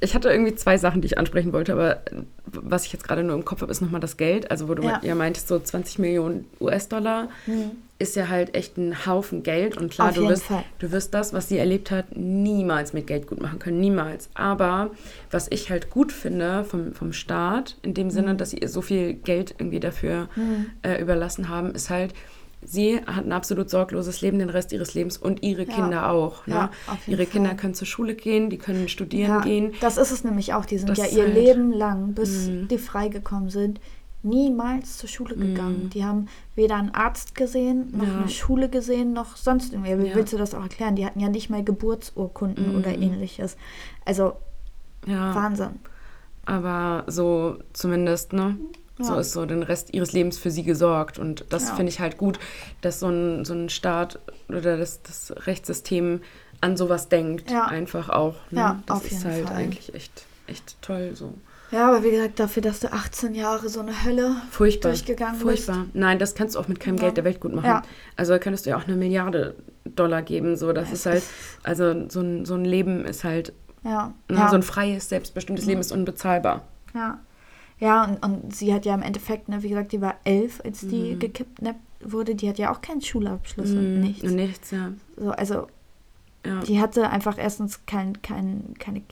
Speaker 1: ich hatte irgendwie zwei Sachen, die ich ansprechen wollte, aber was ich jetzt gerade nur im Kopf habe, ist nochmal das Geld. Also, wo du ja, ja meintest, so 20 Millionen US-Dollar mhm. ist ja halt echt ein Haufen Geld. Und klar, du wirst, du wirst das, was sie erlebt hat, niemals mit Geld gut machen können. Niemals. Aber was ich halt gut finde vom, vom Staat, in dem Sinne, mhm. dass sie ihr so viel Geld irgendwie dafür mhm. äh, überlassen haben, ist halt, sie hat ein absolut sorgloses Leben den Rest ihres Lebens und ihre ja. Kinder auch. Ne? Ja, ihre Fall. Kinder können zur Schule gehen, die können studieren ja, gehen.
Speaker 2: Das ist es nämlich auch. Die sind das ja ihr halt, Leben lang, bis mh. die freigekommen sind, niemals zur Schule gegangen. Mhm. Die haben weder einen Arzt gesehen, noch eine Schule gesehen, noch sonst irgendwie. Wie willst du das auch erklären? Die hatten ja nicht mal Geburtsurkunden mhm. oder ähnliches. Also Wahnsinn.
Speaker 1: Aber so zumindest, ne? Ja. So ist so den Rest ihres Lebens für sie gesorgt. Und das ja. finde ich halt gut, dass so ein, so ein Staat oder das, das Rechtssystem an sowas denkt. Ja. Einfach auch. Ne? Ja, das ist halt Fall. eigentlich echt, echt toll so.
Speaker 2: Ja, aber wie gesagt, dafür, dass du 18 Jahre so eine Hölle
Speaker 1: Furchtbar.
Speaker 2: durchgegangen
Speaker 1: Furchtbar.
Speaker 2: bist.
Speaker 1: Nein, das kannst du auch mit keinem ja. Geld der Welt gut machen. Ja. Also da könntest du ja auch eine Milliarde Dollar geben. So, das es ist halt, also so ein, so ein Leben ist halt,
Speaker 2: ja.
Speaker 1: Ne, so ein freies, selbstbestimmtes Leben ist unbezahlbar.
Speaker 2: Ja. Ja, und, und sie hat ja im Endeffekt, ne, wie gesagt, die war elf, als die mhm. gekippt wurde. Die hat ja auch keinen Schulabschluss mhm. und nichts.
Speaker 1: Und nichts, ja.
Speaker 2: So, also, ja. die hatte einfach erstens kein, kein, keine,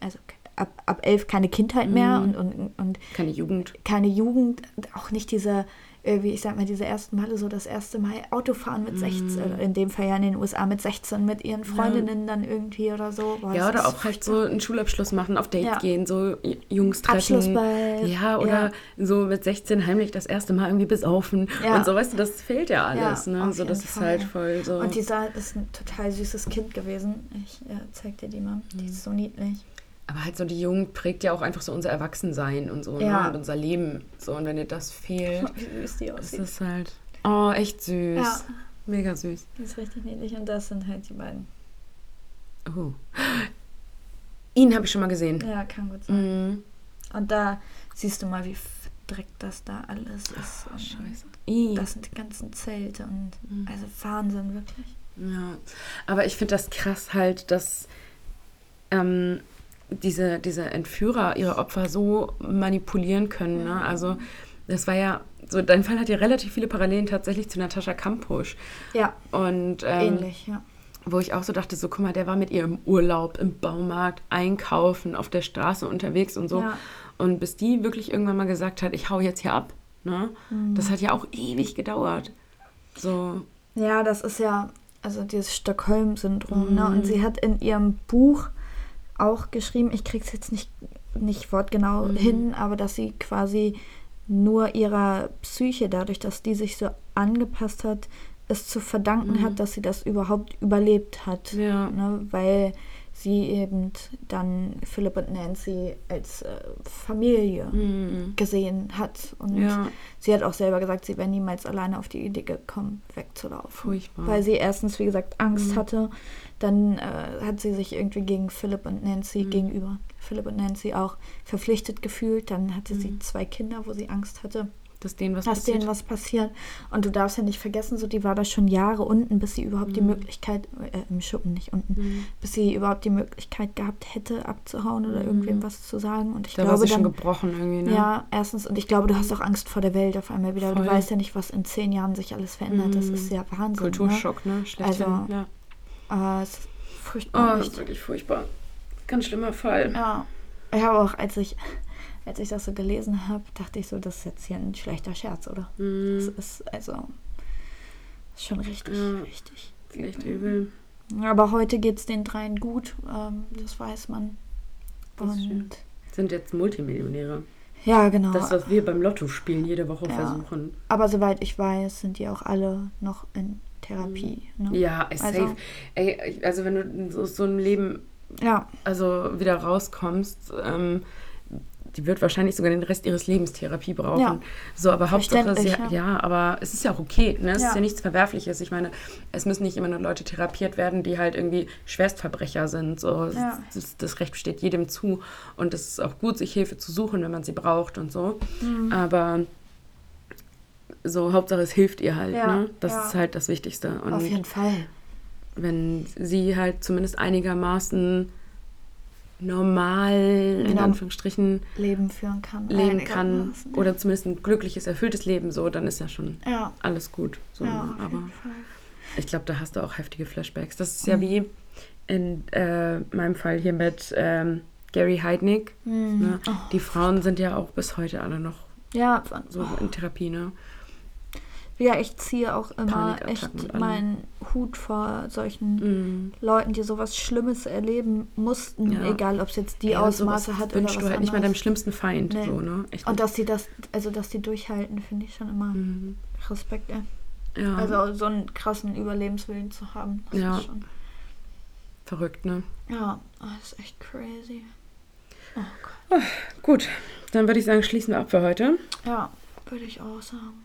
Speaker 2: also ab, ab elf keine Kindheit mehr mhm. und, und, und
Speaker 1: keine Jugend.
Speaker 2: Keine Jugend, auch nicht diese wie ich sag mal, diese ersten Male so das erste Mal Autofahren mit 16, mm. in dem Fall ja in den USA mit 16 mit ihren Freundinnen ja. dann irgendwie oder so.
Speaker 1: Boah, ja, oder auch halt so einen Schulabschluss machen, auf Date ja. gehen, so Jungs treffen. Abschlussball. Ja, oder ja. so mit 16 heimlich das erste Mal irgendwie besaufen und so, weißt du, das fehlt ja alles, ne? So, das ist halt voll so.
Speaker 2: Und dieser ist ein total süßes Kind gewesen. Ich äh, zeig dir die mal. Die ist so niedlich.
Speaker 1: Aber halt so die Jugend prägt ja auch einfach so unser Erwachsensein und so, ne? ja. ne? Und unser Leben. So, und wenn dir das fehlt, Wie süß die aussieht. ist es halt. Oh, echt süß. Ja. Mega süß.
Speaker 2: Die ist richtig niedlich und das sind halt die beiden.
Speaker 1: Oh. Ihn habe ich schon mal gesehen.
Speaker 2: Ja, kann gut sein. Mhm. Und da siehst du mal, wie verdreckt das da alles ist. Oh, scheiße. I. Das sind die ganzen Zelte und mhm. also Wahnsinn, wirklich.
Speaker 1: Ja, aber ich finde das krass halt, dass ähm, diese, diese Entführer ihre Opfer so manipulieren können. Ne? Also das war ja, so dein Fall hat ja relativ viele Parallelen tatsächlich zu Natascha Kampusch.
Speaker 2: Ja.
Speaker 1: Und
Speaker 2: ähm, ähnlich, ja.
Speaker 1: Wo ich auch so dachte, so guck mal, der war mit ihr im Urlaub, im Baumarkt, einkaufen, auf der Straße unterwegs und so. Ja. Und bis die wirklich irgendwann mal gesagt hat, ich hau jetzt hier ab, ne? Mhm. Das hat ja auch ewig gedauert. So.
Speaker 2: Ja, das ist ja, also dieses Stockholm-Syndrom, mhm. ne? Und sie hat in ihrem Buch auch geschrieben, ich kriege es jetzt nicht, nicht wortgenau mhm. hin, aber dass sie quasi nur ihrer Psyche, dadurch, dass die sich so angepasst hat, es zu verdanken mhm. hat, dass sie das überhaupt überlebt hat.
Speaker 1: Ja.
Speaker 2: Ne? Weil sie eben dann Philipp und Nancy als äh, Familie
Speaker 1: Mhm.
Speaker 2: gesehen hat. Und
Speaker 1: Ja.
Speaker 2: sie hat auch selber gesagt, sie wäre niemals alleine auf die Idee gekommen, wegzulaufen.
Speaker 1: Furchtbar.
Speaker 2: Weil sie erstens, wie gesagt, Angst
Speaker 1: Mhm.
Speaker 2: hatte. Dann äh, hat sie sich irgendwie gegen Philipp und Nancy
Speaker 1: Mhm.
Speaker 2: gegenüber Philipp und Nancy auch verpflichtet gefühlt. Dann hatte sie
Speaker 1: Mhm.
Speaker 2: zwei Kinder, wo sie Angst hatte,
Speaker 1: Dass denen was
Speaker 2: dass
Speaker 1: passiert.
Speaker 2: denen was passiert. Und du darfst ja nicht vergessen, so die war da schon Jahre unten, bis sie überhaupt die
Speaker 1: Mhm.
Speaker 2: Möglichkeit, äh, im Schuppen nicht unten,
Speaker 1: Mhm.
Speaker 2: bis sie überhaupt die Möglichkeit gehabt hätte, abzuhauen oder
Speaker 1: Mhm.
Speaker 2: irgendwem was zu sagen. Und ich
Speaker 1: Da war
Speaker 2: glaube
Speaker 1: sie schon
Speaker 2: dann,
Speaker 1: gebrochen irgendwie, ne?
Speaker 2: ja, erstens, und ich glaube, du hast auch Angst vor der Welt auf einmal wieder.
Speaker 1: Voll.
Speaker 2: Du weißt ja nicht, was in zehn Jahren sich alles verändert. Das
Speaker 1: Mhm.
Speaker 2: ist ja Wahnsinn.
Speaker 1: Kulturschock, ne? Schlechthin.
Speaker 2: Also,
Speaker 1: ja.
Speaker 2: Äh, es ist
Speaker 1: Oh,
Speaker 2: furchtbar.
Speaker 1: das ist wirklich furchtbar. Ganz schlimmer Fall.
Speaker 2: ja. Ich habe auch, als ich, als ich das so gelesen habe, dachte ich so, das ist jetzt hier ein schlechter Scherz, oder? Das
Speaker 1: Mhm.
Speaker 2: ist also ist schon richtig,
Speaker 1: Ja.
Speaker 2: richtig.
Speaker 1: Ist echt übel.
Speaker 2: Aber heute geht es den dreien gut, ähm, das weiß man.
Speaker 1: Das Sind jetzt Multimillionäre.
Speaker 2: ja, genau.
Speaker 1: Das, was wir beim Lotto spielen, jede Woche
Speaker 2: Ja.
Speaker 1: versuchen.
Speaker 2: Aber soweit ich weiß, sind die auch alle noch in Therapie. Ne?
Speaker 1: Ja, ey, safe.
Speaker 2: Also-
Speaker 1: Ey, ich- also wenn du in so, einem Leben
Speaker 2: Ja,
Speaker 1: also wieder rauskommst, ähm, die wird wahrscheinlich sogar den Rest ihres Lebens Therapie brauchen.
Speaker 2: Ja.
Speaker 1: So, aber Hauptsache, sie,
Speaker 2: Verständlich,
Speaker 1: ja. aber es ist ja auch okay, ne? Es
Speaker 2: Ja.
Speaker 1: ist ja nichts Verwerfliches. Ich meine, es müssen nicht immer nur Leute therapiert werden, die halt irgendwie Schwerstverbrecher sind. So,
Speaker 2: Ja.
Speaker 1: das, das Recht steht jedem zu und es ist auch gut, sich Hilfe zu suchen, wenn man sie braucht und so.
Speaker 2: Mhm.
Speaker 1: Aber so Hauptsache, es hilft ihr halt.
Speaker 2: Ja,
Speaker 1: Ne? Das
Speaker 2: ja.
Speaker 1: ist halt das Wichtigste. Und
Speaker 2: auf jeden Fall.
Speaker 1: wenn sie halt zumindest einigermaßen normal, in
Speaker 2: Genau.
Speaker 1: Anführungsstrichen,
Speaker 2: Leben führen kann.
Speaker 1: leben kann
Speaker 2: ja.
Speaker 1: oder zumindest ein glückliches, erfülltes Leben, so, dann ist ja schon
Speaker 2: Ja,
Speaker 1: alles gut. So,
Speaker 2: ja
Speaker 1: ne?
Speaker 2: auf
Speaker 1: Aber
Speaker 2: jeden Fall.
Speaker 1: ich glaube, da hast du auch heftige Flashbacks. Das ist
Speaker 2: Mhm.
Speaker 1: ja wie in äh, meinem Fall hier mit ähm, Gary Heidnick.
Speaker 2: Mhm.
Speaker 1: Ne?
Speaker 2: Oh.
Speaker 1: Die Frauen sind ja auch bis heute alle noch
Speaker 2: Ja,
Speaker 1: so in Therapie, ne?
Speaker 2: Ja, ich ziehe auch immer echt meinen Hut vor solchen
Speaker 1: Mhm.
Speaker 2: Leuten, die sowas Schlimmes erleben mussten,
Speaker 1: Ja.
Speaker 2: egal ob es jetzt die
Speaker 1: und
Speaker 2: Ausmaße hat oder was
Speaker 1: du halt nicht mal deinem
Speaker 2: anderes.
Speaker 1: schlimmsten Feind,
Speaker 2: Nee.
Speaker 1: so, ne? Echt
Speaker 2: Und
Speaker 1: nicht.
Speaker 2: dass die das, also dass die durchhalten, finde ich schon immer
Speaker 1: Mhm.
Speaker 2: Respekt. Ey.
Speaker 1: Ja,
Speaker 2: Also so einen krassen Überlebenswillen zu haben, das
Speaker 1: Ja.
Speaker 2: ist schon.
Speaker 1: verrückt, ne?
Speaker 2: Ja, das ist echt crazy. Oh Gott.
Speaker 1: Gut, dann würde ich sagen, schließen wir ab für heute.
Speaker 2: Ja, würde ich auch sagen.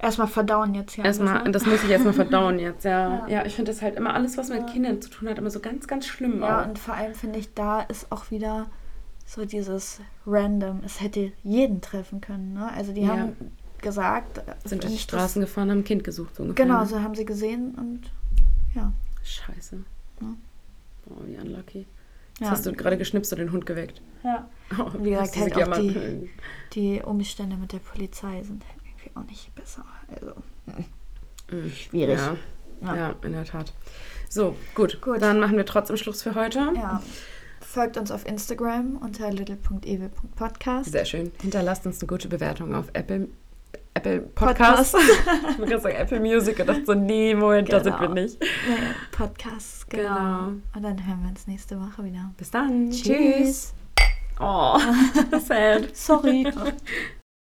Speaker 2: Erstmal verdauen jetzt hier.
Speaker 1: Erstmal,
Speaker 2: alles, ne?
Speaker 1: das muss ich erstmal verdauen jetzt, ja.
Speaker 2: Ja.
Speaker 1: Ja, ich finde das halt immer alles, was mit
Speaker 2: Ja.
Speaker 1: Kindern zu tun hat, immer so ganz, ganz schlimm.
Speaker 2: Ja,
Speaker 1: auch.
Speaker 2: und vor allem finde ich, da ist auch wieder so dieses Random. Es hätte jeden treffen können. Ne? Also die
Speaker 1: Ja.
Speaker 2: haben gesagt,
Speaker 1: sind durch die Straßen gefahren, haben ein Kind gesucht, so ungefähr.
Speaker 2: Genau,
Speaker 1: ne?
Speaker 2: so haben sie gesehen und ja.
Speaker 1: Scheiße.
Speaker 2: Ja.
Speaker 1: Boah, wie unlucky. Jetzt
Speaker 2: Ja.
Speaker 1: hast du gerade geschnipst und den Hund geweckt.
Speaker 2: ja.
Speaker 1: Oh,
Speaker 2: Wie gesagt, halt auch die-. Die Umstände mit der Polizei sind irgendwie auch nicht besser. Also,
Speaker 1: Mhm.
Speaker 2: schwierig.
Speaker 1: Ja.
Speaker 2: Ja.
Speaker 1: Ja. in der Tat. So, gut.
Speaker 2: Gut.
Speaker 1: Dann machen wir trotzdem Schluss für heute.
Speaker 2: ja. Folgt uns auf Instagram unter little.ewe.podcast.
Speaker 1: Sehr schön. Hinterlasst uns eine gute Bewertung auf Apple, Apple Podcast.
Speaker 2: Podcast.
Speaker 1: ich wollte gerade sagen Apple Music und dachte so, nee, Moment, da sind wir
Speaker 2: Genau.
Speaker 1: nicht.
Speaker 2: Nee, Podcast, genau.
Speaker 1: Genau.
Speaker 2: Und dann hören wir uns nächste Woche wieder.
Speaker 1: Bis dann.
Speaker 2: Tschüss.
Speaker 1: Oh, sad.
Speaker 2: Sorry.